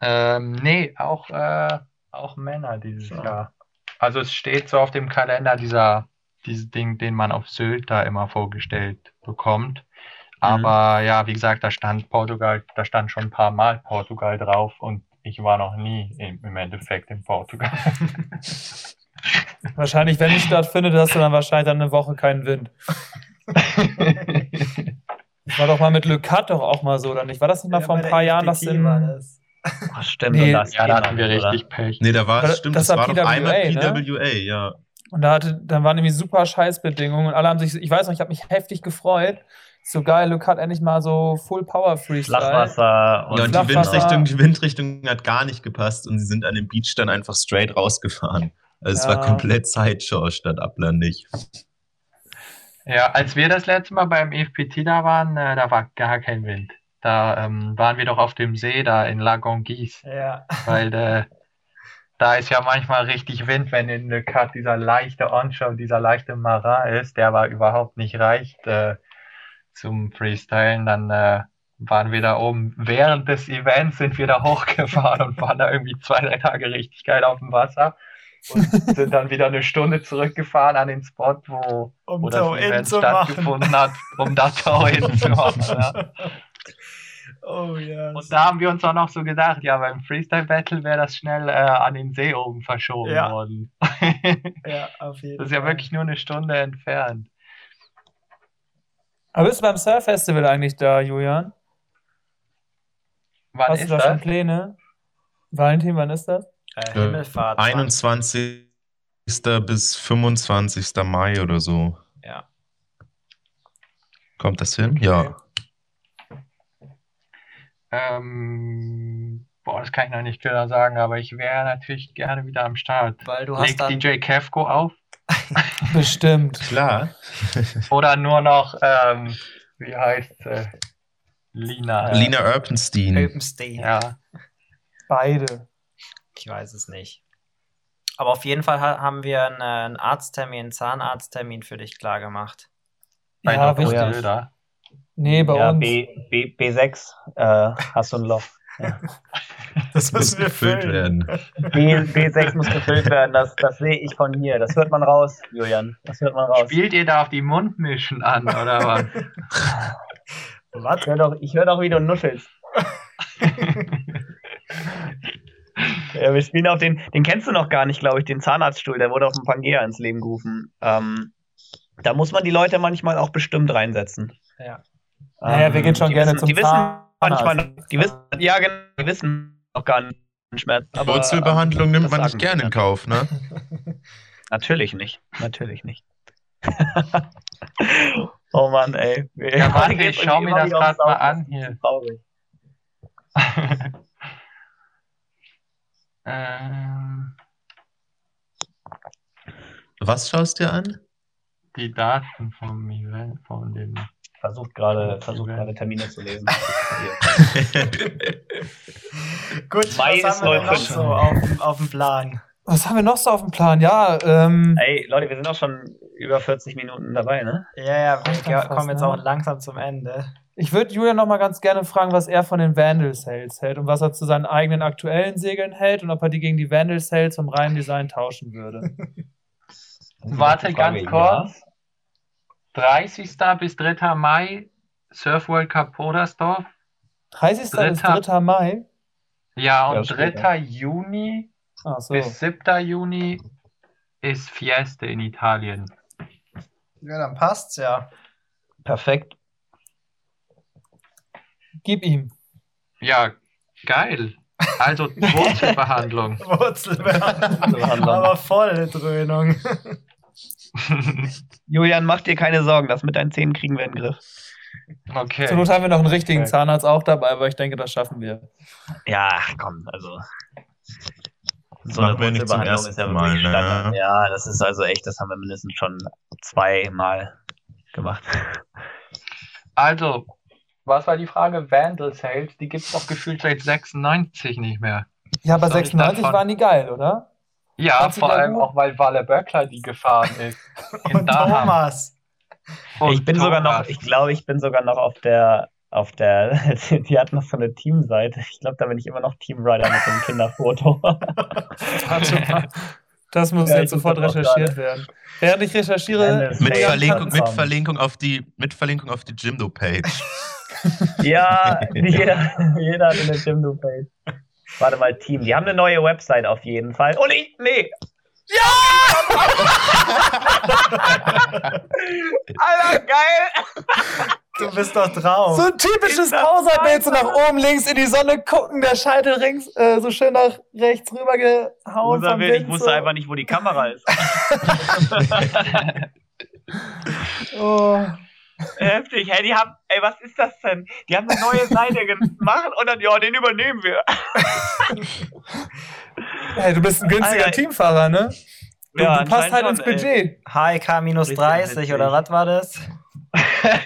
Speaker 6: Ähm, nee, auch, äh, auch Männer dieses
Speaker 2: So.
Speaker 6: Jahr. Also es steht so auf dem Kalender dieser, dieses Ding, den man auf Sylt da immer vorgestellt bekommt. Aber ja, wie gesagt, da stand Portugal, da stand schon ein paar Mal Portugal drauf und ich war noch nie im, im Endeffekt in Portugal.
Speaker 5: Wahrscheinlich, wenn es stattfindet, hast du dann wahrscheinlich dann eine Woche keinen Wind. Das war doch mal mit Le Cat doch auch mal so, oder nicht? War das nicht mal vor ein paar Jahren, dass in.
Speaker 3: das.
Speaker 2: Ach, stimmt.
Speaker 5: Nee,
Speaker 2: das
Speaker 6: ja, da hatten wir
Speaker 2: oder?
Speaker 6: richtig Pech.
Speaker 4: Nee, da war es, stimmt,
Speaker 5: das
Speaker 4: das,
Speaker 5: war
Speaker 4: war doch einmal
Speaker 5: PWA, ne?
Speaker 4: PWA, ja.
Speaker 5: Und da hatte, dann waren nämlich super Scheißbedingungen und alle haben sich, ich weiß noch, ich habe mich heftig gefreut. So geil, Luke hat endlich mal so Full Power Freestyle.
Speaker 2: Flachwasser und,
Speaker 4: Ja, und die. Windrichtung, die Windrichtung hat gar nicht gepasst und sie sind an dem Beach dann einfach straight rausgefahren. Also es
Speaker 5: Ja.
Speaker 4: war komplett Sideshow statt ablandig.
Speaker 6: Ja, als wir das letzte Mal beim EFPT da waren, äh, da war gar kein Wind. Da ähm, waren wir doch auf dem See da in La Gonguise,
Speaker 3: Ja.
Speaker 6: weil äh, da ist ja manchmal richtig Wind, wenn in Le Cat dieser leichte Onshore, dieser leichte Marin ist, der aber überhaupt nicht reicht äh, zum Freestylen, dann äh, waren wir da oben. Während des Events sind wir da hochgefahren und waren da irgendwie zwei, drei Tage richtig geil auf dem Wasser und sind dann wieder eine Stunde zurückgefahren an den Spot, wo
Speaker 3: Um
Speaker 6: wo das Event
Speaker 3: machen.
Speaker 6: stattgefunden hat, um das Toe-In zu machen. Ja.
Speaker 3: Oh ja.
Speaker 6: Und da haben wir uns auch noch so gedacht, ja, beim Freestyle Battle wäre das schnell äh, an den See oben verschoben
Speaker 3: Ja.
Speaker 6: worden.
Speaker 3: Ja, auf jeden
Speaker 6: das ist ja
Speaker 3: Fall.
Speaker 6: wirklich nur eine Stunde entfernt.
Speaker 5: Aber bist du beim Surf Festival eigentlich da, Julian?
Speaker 6: Wann
Speaker 5: Hast du
Speaker 6: ist
Speaker 5: da
Speaker 6: das?
Speaker 5: schon Pläne? Valentin, wann ist das?
Speaker 3: Äh, Himmelfahrt.
Speaker 4: 21. bis 25. Mai oder so.
Speaker 3: Ja.
Speaker 4: Kommt das hin? Ja.
Speaker 6: Ähm, boah, das kann ich noch nicht genau sagen, aber ich wäre natürlich gerne wieder am Start.
Speaker 3: Weil du hast
Speaker 6: Legt
Speaker 3: dann.
Speaker 6: DJ Kevko auf?
Speaker 5: Bestimmt.
Speaker 4: Klar.
Speaker 6: Oder nur noch, ähm, wie heißt äh, Lina?
Speaker 4: Lina Urbanstein.
Speaker 3: Öpenstein.
Speaker 6: Ja.
Speaker 5: Beide.
Speaker 3: Ich weiß es nicht. Aber auf jeden Fall ha haben wir einen, äh, einen Arzttermin, einen Zahnarzttermin für dich klar gemacht.
Speaker 6: Bei
Speaker 5: Ja,
Speaker 6: Dr. Söder.
Speaker 5: Nee, bei
Speaker 2: ja,
Speaker 5: uns.
Speaker 2: B, B, B6 äh, hast du ein Loch.
Speaker 3: Das
Speaker 4: Muss gefüllt werden.
Speaker 2: B, B6 muss gefüllt werden, das, das sehe ich von hier. Das hört man raus, Julian. Das hört man raus.
Speaker 6: Spielt ihr da auf die Mundmischen an, oder was?
Speaker 3: Was?
Speaker 2: Ich höre doch, ich hör doch, wie du nuschelst. ja, wir spielen auf den, den kennst du noch gar nicht, glaube ich, den Zahnarztstuhl, der wurde auf dem Pangea ins Leben gerufen. Ähm, da muss man die Leute manchmal auch bestimmt reinsetzen.
Speaker 3: Ja.
Speaker 5: Naja, wir gehen schon
Speaker 2: die
Speaker 5: gerne
Speaker 2: wissen,
Speaker 5: zum
Speaker 2: die
Speaker 5: Zahnarzt.
Speaker 2: Manchmal, noch- die wissen, ja, genau, die wissen noch gar nicht den Schmerz. aber,
Speaker 4: Wurzelbehandlung
Speaker 2: ähm,
Speaker 4: nimmt man nicht gerne in Kauf, ne?
Speaker 2: Natürlich nicht. Natürlich nicht. oh Mann, ey.
Speaker 6: Ja, warte,
Speaker 2: geht's
Speaker 6: ich schau mir das
Speaker 2: ums
Speaker 6: mal an hier.
Speaker 2: Traurig.
Speaker 6: ähm,
Speaker 4: Was schaust du dir an?
Speaker 6: die Daten vom Event, von dem.
Speaker 2: Versucht gerade, versucht gerade Termine zu lesen.
Speaker 3: Gut,
Speaker 2: Mai
Speaker 3: was
Speaker 2: ist
Speaker 3: haben wir noch so auf, auf dem Plan?
Speaker 5: Was haben wir noch so auf dem Plan? Ja, ähm,
Speaker 2: Ey, Leute, wir sind auch schon über 40 Minuten dabei, ne?
Speaker 3: Ja, ja, wir
Speaker 5: fast,
Speaker 3: kommen jetzt
Speaker 5: ne?
Speaker 3: auch langsam zum Ende.
Speaker 5: ich würde Julian noch mal ganz gerne fragen, was er von den Vandal Sales hält und was er zu seinen eigenen aktuellen Segeln hält und ob er die gegen die Vandal Sales vom reinen Design tauschen würde.
Speaker 6: Warte ganz kurz. 30. bis 3. Mai Surf World Cup Podersdorf.
Speaker 5: 30. bis
Speaker 6: Dritter.
Speaker 5: 3. Mai.
Speaker 6: Ja,
Speaker 2: Ja,
Speaker 6: und
Speaker 2: steht
Speaker 6: 3. Juni
Speaker 5: so.
Speaker 6: bis 7. Juni ist Fieste in Italien.
Speaker 3: Ja, dann passt's ja.
Speaker 2: Perfekt.
Speaker 5: Gib ihm.
Speaker 6: Ja, geil. Also Wurzelbehandlung.
Speaker 3: Wurzelbehandlung. Aber volle Dröhnung.
Speaker 2: Julian, mach dir keine Sorgen, das mit deinen Zähnen kriegen wir in den Griff.
Speaker 6: Okay.
Speaker 5: Zur Not haben wir noch einen richtigen
Speaker 6: Okay.
Speaker 5: Zahnarzt auch dabei, aber ich denke, das schaffen wir.
Speaker 2: Ja, komm, also.
Speaker 4: Nicht zum
Speaker 2: Wurzelbehandlung
Speaker 4: ersten Mal,
Speaker 2: wirklich
Speaker 4: ne?
Speaker 2: Standard. Ja, das ist also echt, das haben wir mindestens schon zweimal gemacht.
Speaker 6: Also, was war die Frage? Vandal Sales, die gibt es doch gefühlt seit 96 nicht mehr.
Speaker 5: Ja, aber
Speaker 6: Was soll ich
Speaker 5: 96
Speaker 6: davon?
Speaker 5: waren die geil, oder?
Speaker 6: Ja, vor allem auch, weil Walle Böckler die gefahren ist. In
Speaker 3: Und. Thomas.
Speaker 6: Und
Speaker 2: Ich bin sogar noch,
Speaker 6: Thomas.
Speaker 2: ich glaube, ich bin sogar noch auf der, auf der, die hat noch so eine Teamseite. Ich glaube, da bin ich immer noch Teamrider mit dem Kinderfoto.
Speaker 5: Das muss
Speaker 2: Ja,
Speaker 5: jetzt sofort recherchiert werden. Während ich recherchiere,
Speaker 4: Mit Verlinkung, mit. Verlinkung auf die, mit Verlinkung auf die Jimdo-Page.
Speaker 2: Ja, jeder, jeder hat eine Jimdo-Page. Warte mal, Team. Die haben eine neue Website auf jeden Fall. Oh, nee, nee. Alter, geil.
Speaker 3: Du bist doch drauf.
Speaker 5: so ein typisches Poserbild, so nach oben links in die Sonne gucken, der Scheitel rings, äh, so schön nach rechts rüber gehauen.
Speaker 2: Unser
Speaker 5: vom
Speaker 2: Bild, ich wusste einfach nicht, wo die Kamera ist.
Speaker 5: Oh.
Speaker 2: Heftig, hey, die haben, ey, was ist das denn? Die haben eine neue Seite gemacht und dann, ja, den übernehmen wir.
Speaker 5: Hey, du bist ein günstiger
Speaker 2: Alter.
Speaker 5: Teamfahrer, ne? Du,
Speaker 2: Ja,
Speaker 5: du passt halt ins
Speaker 2: schon, ey.
Speaker 5: Budget.
Speaker 3: HK minus
Speaker 2: Richtig
Speaker 3: 30
Speaker 2: witzig.
Speaker 3: oder was war das?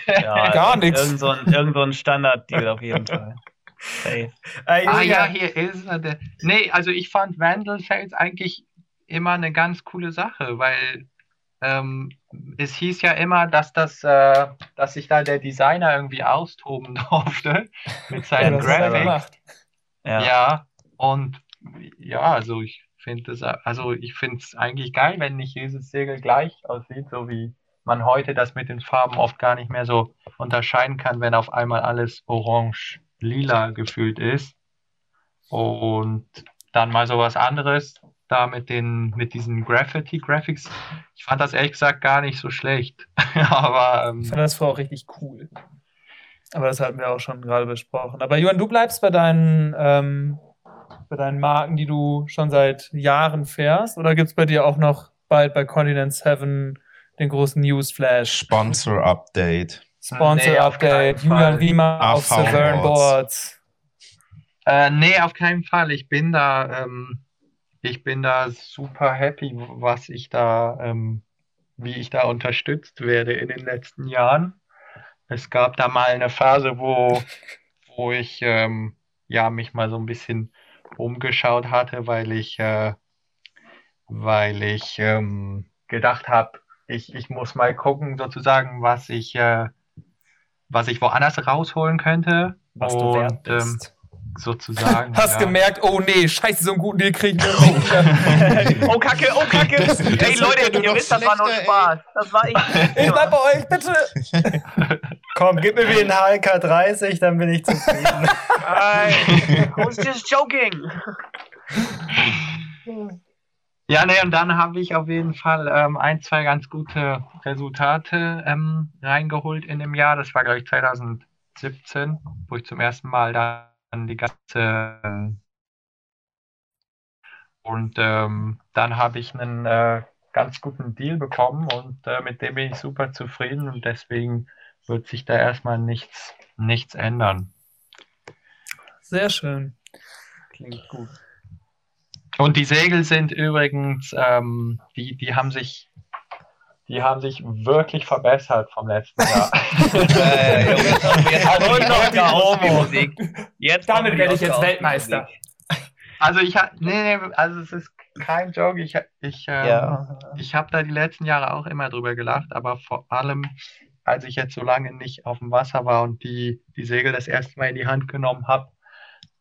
Speaker 2: Ja,
Speaker 5: Gar nix.
Speaker 2: Irgend so ein, irgend so ein Standard-Deal auf jeden Fall. Safe.
Speaker 3: Äh,
Speaker 6: Ah ja, hier ist er. Der. Nee, also ich fand Vandal Sales eigentlich immer eine ganz coole Sache, weil ähm, es hieß ja immer, dass das, äh, dass sich da der Designer irgendwie austoben durfte mit
Speaker 5: Ja,
Speaker 6: seinen
Speaker 5: er
Speaker 2: Graphics. Ja.
Speaker 6: Ja, und ja, also ich finde es, also ich finde es eigentlich geil, wenn nicht jedes Segel gleich aussieht, so wie man heute das mit den Farben oft gar nicht mehr so unterscheiden kann, wenn auf einmal alles orange, lila gefühlt ist. Und dann mal so was anderes, da mit den, mit diesen Graffiti-Graphics. Ich fand das ehrlich gesagt gar nicht so schlecht. Aber
Speaker 5: Ich
Speaker 6: ähm,
Speaker 5: fand das vorher auch richtig cool. Aber das hatten wir auch schon gerade besprochen. Aber Johann, du bleibst bei deinen, ähm, bei deinen Marken, die du schon seit Jahren fährst? Oder gibt es bei dir auch noch bald bei Continent 7 den großen Newsflash?
Speaker 4: Sponsor Update.
Speaker 5: Sponsor
Speaker 6: Nee, auf
Speaker 5: Update, Julian. Wiemer auf
Speaker 4: AV
Speaker 5: Severn
Speaker 4: Boards.
Speaker 5: Boards.
Speaker 6: Äh, nee, auf keinen Fall. Ich bin da, ähm, ich bin da super happy, was ich da, ähm, wie ich da unterstützt werde in den letzten Jahren. Es gab da mal eine Phase, wo, wo ich ähm, ja mich mal so ein bisschen umgeschaut hatte, weil ich, äh, weil ich ähm, gedacht habe, ich, ich muss mal gucken, sozusagen, was ich, äh, was ich woanders rausholen könnte.
Speaker 3: was du wert
Speaker 6: Und, ähm,
Speaker 3: bist.
Speaker 6: Sozusagen.
Speaker 5: Hast
Speaker 6: ja.
Speaker 5: gemerkt, oh nee, scheiße, so einen guten Deal kriegen wir
Speaker 2: oh, Kacke, oh, Kacke.
Speaker 4: Das- das
Speaker 2: Ey, Leute, ihr wisst, das war nur
Speaker 4: schlechter, ey.
Speaker 2: Spaß. Das war ich.
Speaker 5: Ich bleib bei euch, bitte.
Speaker 3: Komm, gib mir wieder einen HK 30, dann bin ich zufrieden.
Speaker 2: Ey, who's just joking?
Speaker 6: Ja, nee, und dann habe ich auf jeden Fall ähm, ein, zwei ganz gute Resultate ähm, reingeholt in dem Jahr. Das war, glaube ich, 2017, wo ich zum ersten Mal dann die ganze. Und ähm, dann habe ich einen äh, ganz guten Deal bekommen und äh, mit dem bin ich super zufrieden und deswegen wird sich da erstmal nichts, nichts ändern.
Speaker 5: Sehr schön.
Speaker 2: Klingt gut.
Speaker 6: Und die Segel sind übrigens, ähm, die, die haben sich, die haben sich wirklich verbessert vom letzten Jahr.
Speaker 2: Äh, Junge, jetzt kommt
Speaker 3: noch
Speaker 2: die Oscar-Musik. Jetzt
Speaker 5: Damit werde ich jetzt. Weltmeister.
Speaker 6: Also ich habe, nee, nee, also es ist kein Joke. Ich, ich, ähm,
Speaker 2: Ja.
Speaker 6: ich habe da die letzten Jahre auch immer drüber gelacht, aber vor allem, als ich jetzt so lange nicht auf dem Wasser war und die, die Segel das erste Mal in die Hand genommen habe,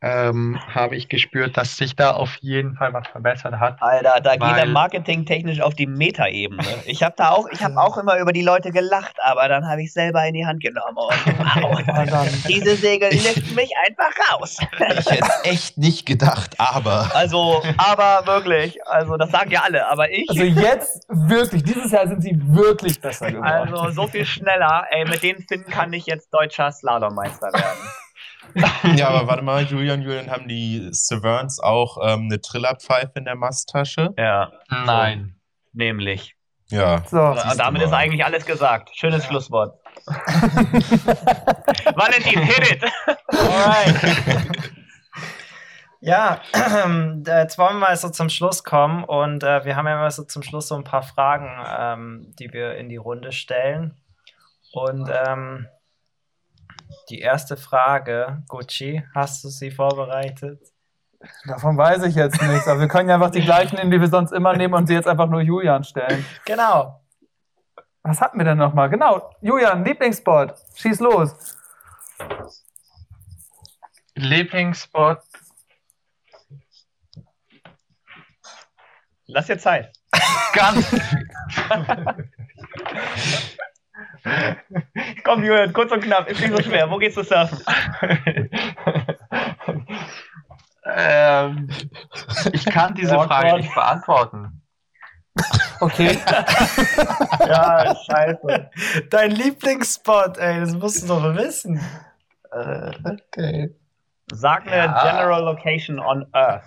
Speaker 6: ähm, habe ich gespürt, dass sich da auf jeden Fall was verbessert hat.
Speaker 2: Alter, da geht er
Speaker 6: Weil-
Speaker 2: marketingtechnisch auf die Meta-Ebene. Ich habe da auch, ich habe auch immer über die Leute gelacht, aber dann habe ich selber in die Hand genommen. Und, wow, diese Segel liften mich einfach raus.
Speaker 4: Ich hätte es echt nicht gedacht, aber.
Speaker 2: Also, aber wirklich, also das sagen ja alle, aber ich,
Speaker 5: also jetzt wirklich, dieses Jahr sind sie wirklich besser geworden.
Speaker 2: also so viel schneller, ey, mit den Finnen kann ich jetzt deutscher Slalommeister werden.
Speaker 4: Ja, aber warte mal, Julian, Julian, haben die Severns auch ähm, eine Trillerpfeife in der Masttasche?
Speaker 2: Ja,
Speaker 6: Nein.
Speaker 2: nämlich.
Speaker 4: Ja.
Speaker 5: so.
Speaker 2: Und damit ist eigentlich alles gesagt. Schönes Schlusswort. Valentin, hit it!
Speaker 3: Alright. Ja, jetzt wollen wir mal so zum Schluss kommen und äh, wir haben ja immer so zum Schluss so ein paar Fragen, ähm, die wir in die Runde stellen. Und ähm, Die erste Frage, Gucci, hast du sie vorbereitet?
Speaker 5: Davon weiß ich jetzt nichts. Aber wir können ja einfach die gleichen nehmen, die wir sonst immer nehmen und sie jetzt einfach nur Julian stellen.
Speaker 3: Genau.
Speaker 5: Was hatten wir denn nochmal? Genau, Julian, Lieblingsspot. Schieß los.
Speaker 6: Lieblingsspot.
Speaker 2: Lass dir Zeit.
Speaker 6: Ganz.
Speaker 2: Komm, Julian, kurz und knapp, ist nicht so schwer. Wo geht's zu surfen?
Speaker 6: ähm, ich kann diese
Speaker 2: Awkward.
Speaker 6: Frage nicht beantworten.
Speaker 5: Okay.
Speaker 2: Ja, scheiße.
Speaker 3: Dein Lieblingsspot, ey, das musst du doch wissen.
Speaker 6: Äh, okay.
Speaker 2: Sag eine
Speaker 6: Ja.
Speaker 2: General Location on Earth.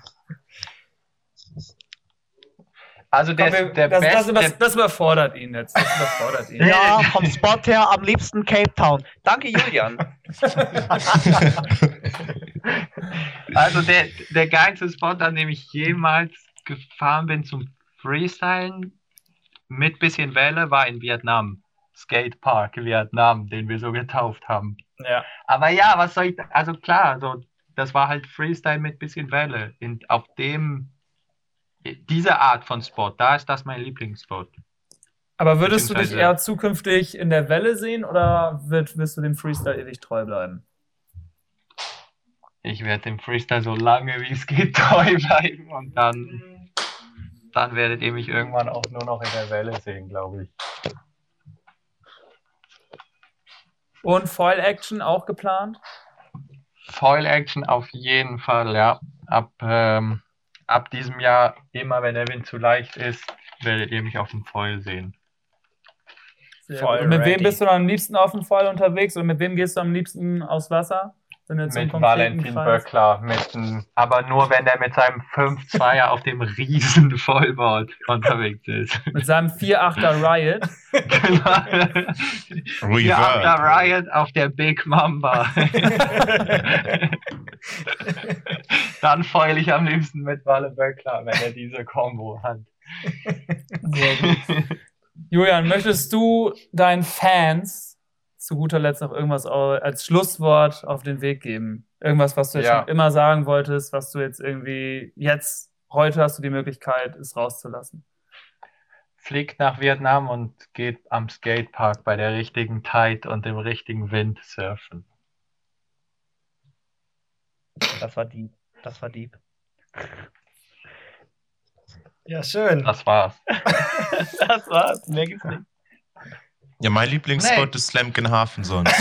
Speaker 6: Also der,
Speaker 5: Komm,
Speaker 6: der
Speaker 5: das, das,
Speaker 6: beste.
Speaker 5: das, das überfordert ihn jetzt. Das überfordert ihn.
Speaker 2: Ja, vom Spot her am liebsten Cape Town. Danke, Julian.
Speaker 6: Also der, der geilste Spot, an dem ich jemals gefahren bin zum Freestylen mit bisschen Welle, war in Vietnam. Skatepark Vietnam, den wir so getauft haben.
Speaker 3: Ja.
Speaker 6: Aber ja, was soll ich, also klar, also das war halt Freestyle mit bisschen Welle. In, auf dem, diese Art von Spot, da ist das mein Lieblingsspot.
Speaker 5: Aber würdest du dich eher zukünftig in der Welle sehen oder wird, wirst du dem Freestyle ewig treu bleiben?
Speaker 6: Ich werde dem Freestyle so lange wie es geht treu bleiben und dann, dann werdet ihr mich irgendwann auch nur noch in der Welle sehen, glaube ich.
Speaker 5: Und Foil Action auch geplant?
Speaker 6: Foil Action auf jeden Fall, ja. Ab, ähm, ab diesem Jahr, immer wenn der Wind zu leicht ist, werdet ihr mich auf dem Foil sehen.
Speaker 5: Sehr
Speaker 3: Voll.
Speaker 5: Und mit wem
Speaker 3: ready.
Speaker 5: bist du dann am liebsten auf dem Foil unterwegs und mit wem gehst du am liebsten aufs Wasser? Sind jetzt so einen
Speaker 6: Mit Valentin? Böckler, mit aber nur wenn der mit seinem 5-2er auf dem riesen Vollboard unterwegs ist.
Speaker 5: Mit seinem 4-8er Riot.
Speaker 6: genau. Ja, auf der Riot auf der Big Mamba. Dann foil ich am liebsten mit Walle Böckler, wenn er diese Combo hat.
Speaker 5: Sehr gut. Julian, möchtest du deinen Fans zu guter Letzt noch irgendwas als Schlusswort auf den Weg geben? Irgendwas, was du jetzt
Speaker 6: Ja.
Speaker 5: schon immer sagen wolltest, was du jetzt irgendwie jetzt, heute hast du die Möglichkeit, es rauszulassen.
Speaker 6: Fliegt nach Vietnam und geht am Skatepark bei der richtigen Tide und dem richtigen Wind surfen.
Speaker 2: Das war deep. Das war deep.
Speaker 3: Ja, schön.
Speaker 6: Das war's.
Speaker 2: Das war's. Mehr gibt's nicht.
Speaker 4: Ja, mein Lieblingsspot
Speaker 6: Nee.
Speaker 4: ist Slamkenhafen sonst.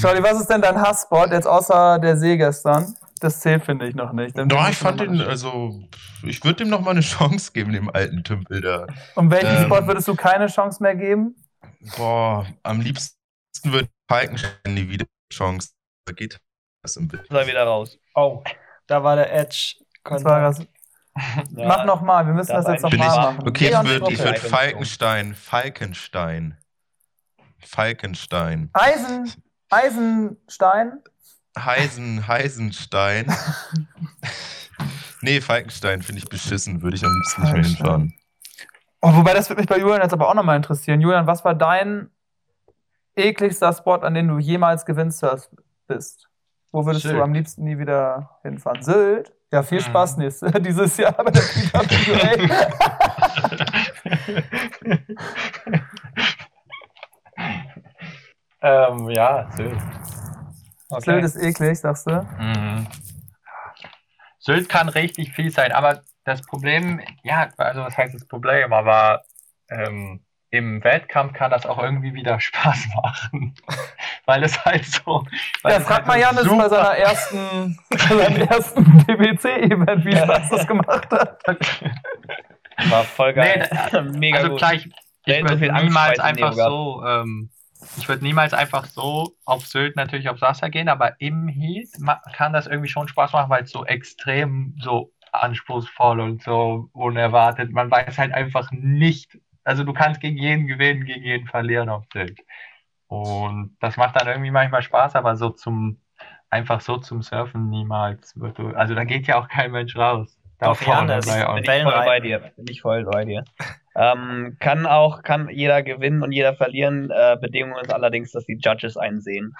Speaker 5: Charlie, was ist denn dein Hassspot jetzt außer der See gestern? Das zählt, finde ich, noch nicht. Dann
Speaker 4: Doch, ich fand den, also, ich würde dem noch mal eine Chance geben, dem alten Tümpel da.
Speaker 5: Um welchen
Speaker 4: ähm,
Speaker 5: Spot würdest du keine Chance mehr geben?
Speaker 4: Boah, am liebsten wird Falkenstein nie wieder eine Chance. Da geht das im Bild.
Speaker 2: Soll wieder raus.
Speaker 3: Oh, da war der Edge.
Speaker 5: Das war das.
Speaker 2: Ja.
Speaker 5: Mach nochmal, wir müssen
Speaker 2: das
Speaker 5: das jetzt nochmal machen.
Speaker 4: okay, ich
Speaker 5: Leon
Speaker 4: würde ich würd
Speaker 2: Struppel.
Speaker 4: Falkenstein, Falkenstein. Falkenstein.
Speaker 5: Eisen, Eisenstein.
Speaker 4: Heisen, Heisenstein. nee, Falkenstein finde ich beschissen, würde ich am liebsten nicht mehr hinfahren.
Speaker 5: Oh, wobei, das würde mich bei Julian jetzt aber auch nochmal interessieren. Julian, was war dein ekligster Spot, an den du jemals gewinnt bist? Wo würdest du
Speaker 6: Sylt.
Speaker 5: am liebsten nie wieder hinfahren? Sylt? Ja, viel
Speaker 6: Mhm.
Speaker 5: Spaß nächstes, dieses Jahr bei der PWA.
Speaker 6: ähm, ja, Sylt.
Speaker 5: Sylt ist eklig, sagst du?
Speaker 6: Mhm. Sylt kann richtig viel sein, aber das Problem, ja, also was heißt das Problem, aber ähm, im Wettkampf kann das auch irgendwie wieder Spaß machen. weil es halt so. Weil
Speaker 5: Ja, frag
Speaker 6: halt
Speaker 5: mal
Speaker 6: so
Speaker 5: Janis bei seiner ersten, bei seinem ersten DBC-Event, wie Spaß das gemacht hat.
Speaker 2: War voll geil.
Speaker 6: Nee,
Speaker 2: Mega
Speaker 6: also
Speaker 2: gut.
Speaker 6: klar, ich,
Speaker 2: so
Speaker 6: würde
Speaker 2: Angst
Speaker 6: niemals einfach so, ähm, ich würde niemals einfach so auf Sylt natürlich aufs Wasser gehen, aber im Heat kann das irgendwie schon Spaß machen, weil es so extrem so anspruchsvoll und so unerwartet. Man weiß halt einfach nicht, also du kannst gegen jeden gewinnen, gegen jeden verlieren auf Sylt. Und das macht dann irgendwie manchmal Spaß, aber so zum, einfach so zum Surfen niemals. Also da geht ja auch kein Mensch raus. Da
Speaker 3: Doch,
Speaker 6: vorne
Speaker 3: Janis,
Speaker 6: bei
Speaker 2: Bin ich voll bei dir. Bin ich voll bei dir. Ähm, kann auch, kann jeder gewinnen und jeder verlieren. Äh, Bedingung ist allerdings, dass die Judges einen sehen.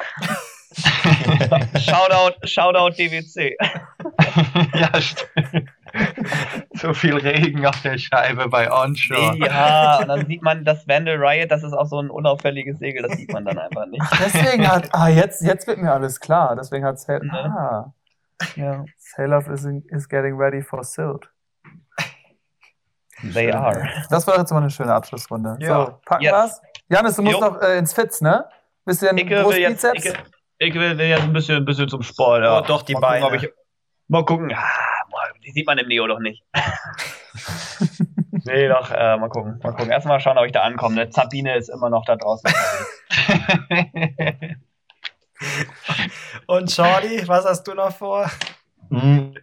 Speaker 2: Shoutout, Shoutout DWC.
Speaker 6: ja, stimmt. so viel Regen auf der Scheibe bei Onshore.
Speaker 2: Ja, und dann sieht man das Vandal Riot, das ist auch so ein unauffälliges Segel, das sieht man dann einfach nicht.
Speaker 5: Deswegen hat, ah, jetzt, jetzt wird mir alles klar. Deswegen hat Sail,
Speaker 2: Mhm.
Speaker 5: ah,
Speaker 2: Ja,
Speaker 5: Sailor is, in, is getting ready for Silt.
Speaker 2: they are.
Speaker 5: Das war jetzt mal eine schöne Abschlussrunde.
Speaker 3: Ja.
Speaker 5: So, packen
Speaker 2: Yes.
Speaker 5: wir's. Janis, du musst
Speaker 2: Jo.
Speaker 5: noch äh, ins Fitz, ne? Bisschen
Speaker 2: Ich will jetzt,
Speaker 5: Brustbizeps?
Speaker 2: ich, ich will jetzt ein bisschen, ein bisschen zum Sport. Ja.
Speaker 3: Oh, doch, die
Speaker 2: mal gucken, ob
Speaker 3: Beine.
Speaker 2: ich, mal gucken. Ah, die sieht man im Neo doch nicht. nee, doch, äh, mal gucken. Mal gucken. Erstmal schauen, ob ich da ankomme. Ne? Sabine ist immer noch da draußen.
Speaker 3: Und Shorty, was hast du noch vor?
Speaker 4: Hm.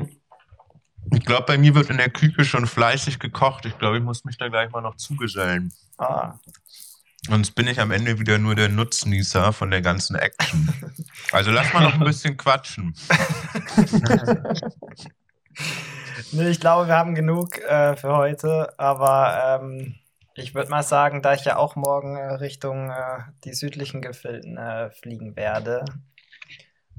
Speaker 4: Ich glaube, bei mir wird in der Küche schon fleißig gekocht. Ich glaube, ich muss mich da gleich mal noch zugesellen.
Speaker 3: Ah,
Speaker 4: Sonst bin ich am Ende wieder nur der Nutznießer von der ganzen Action. Also lass mal noch ein bisschen quatschen.
Speaker 3: nee, ich glaube, wir haben genug äh, für heute, aber ähm, ich würde mal sagen, da ich ja auch morgen äh, Richtung äh, die südlichen Gefilden äh, fliegen werde,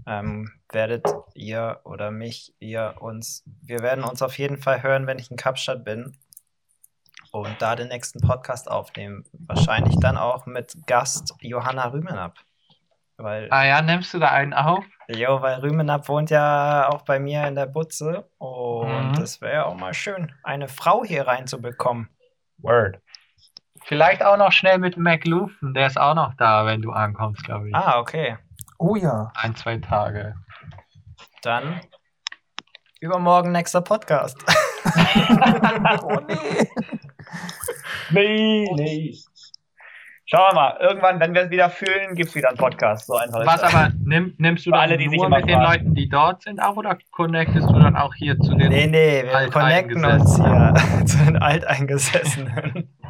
Speaker 3: ähm, werdet ihr oder mich, ihr uns, wir werden uns auf jeden Fall hören, wenn ich in Kapstadt bin und da den nächsten Podcast aufnehmen. Wahrscheinlich dann auch mit Gast Johanna Rümenab. Weil,
Speaker 6: ah ja, nimmst du da einen auf?
Speaker 3: jo, weil Rümenab wohnt ja auch bei mir in der Butze und
Speaker 6: Mhm.
Speaker 3: es wäre ja auch mal schön, eine Frau hier reinzubekommen.
Speaker 2: Word.
Speaker 6: Vielleicht auch noch schnell mit McLuhan, der ist auch noch da, wenn du ankommst, glaube ich.
Speaker 3: Ah, okay.
Speaker 5: Oh ja.
Speaker 6: Ein, zwei Tage.
Speaker 3: Dann übermorgen nächster Podcast.
Speaker 5: Oh nee.
Speaker 2: Nee, nee. Schauen wir mal. Irgendwann, wenn wir es wieder fühlen, gibt es wieder einen Podcast. So einfach ist
Speaker 6: Was
Speaker 2: das.
Speaker 6: aber, nimm, nimmst du dann
Speaker 2: alle, die sich
Speaker 6: nur mit den. Leuten, die dort sind, auch oder connectest du dann auch hier zu den
Speaker 3: Nee, nee, wir connecten uns hier zu den Alteingesessenen.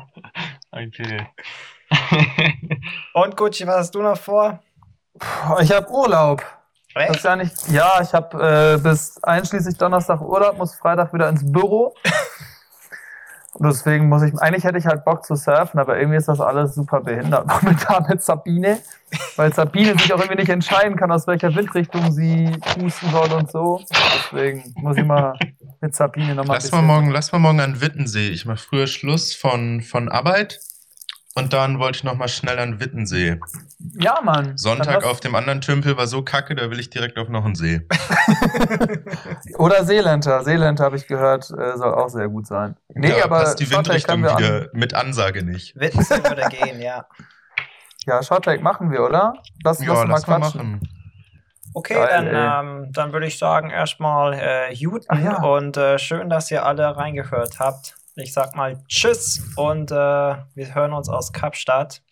Speaker 6: Okay.
Speaker 3: Und Gucci, was hast du noch vor?
Speaker 5: Puh, Ich habe Urlaub. Das ist ja nicht. Ja, ich habe äh, bis einschließlich Donnerstag Urlaub, muss Freitag wieder ins Büro. Und deswegen muss ich. Eigentlich hätte ich halt Bock zu surfen, aber irgendwie ist das alles super behindert momentan mit Sabine. Weil Sabine sich auch irgendwie nicht entscheiden kann, aus welcher Windrichtung sie pusten soll und so. Deswegen muss ich mal mit Sabine nochmal.
Speaker 4: Lass mal morgen, lass mal morgen an Wittensee. Ich mache früher Schluss von, von Arbeit und dann wollte ich noch mal schnell an Wittensee.
Speaker 5: Ja, Mann.
Speaker 4: Sonntag auf dem anderen Tümpel war so kacke, da will ich direkt auf noch einen See.
Speaker 5: Oder Seelenter. Seelenter habe ich gehört, äh, soll auch sehr gut sein. Nee,
Speaker 4: da
Speaker 5: aber
Speaker 4: passt die Windrichtung
Speaker 5: wir an-
Speaker 4: wieder mit Ansage nicht.
Speaker 3: Wittensee würde gehen, ja.
Speaker 5: Ja, Shorttake machen wir, oder? Lass,
Speaker 4: Ja,
Speaker 5: lass mal
Speaker 4: lass
Speaker 5: quatschen.
Speaker 4: machen.
Speaker 3: Okay,
Speaker 5: Geil,
Speaker 3: dann, ähm, dann würde ich sagen, erstmal äh, Juten
Speaker 5: ja.
Speaker 3: und äh, schön, dass ihr alle reingehört habt. Ich sag mal Tschüss und äh, wir hören uns aus Kapstadt.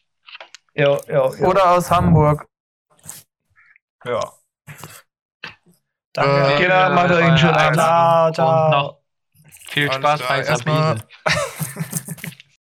Speaker 2: Jo, jo, jo.
Speaker 5: Oder aus Hamburg.
Speaker 3: Ja.
Speaker 4: Äh,
Speaker 3: Danke.
Speaker 2: Kinder, macht euch einen schönen Abend.
Speaker 3: Ciao, ciao.
Speaker 6: Und noch viel Spaß bei Sabine.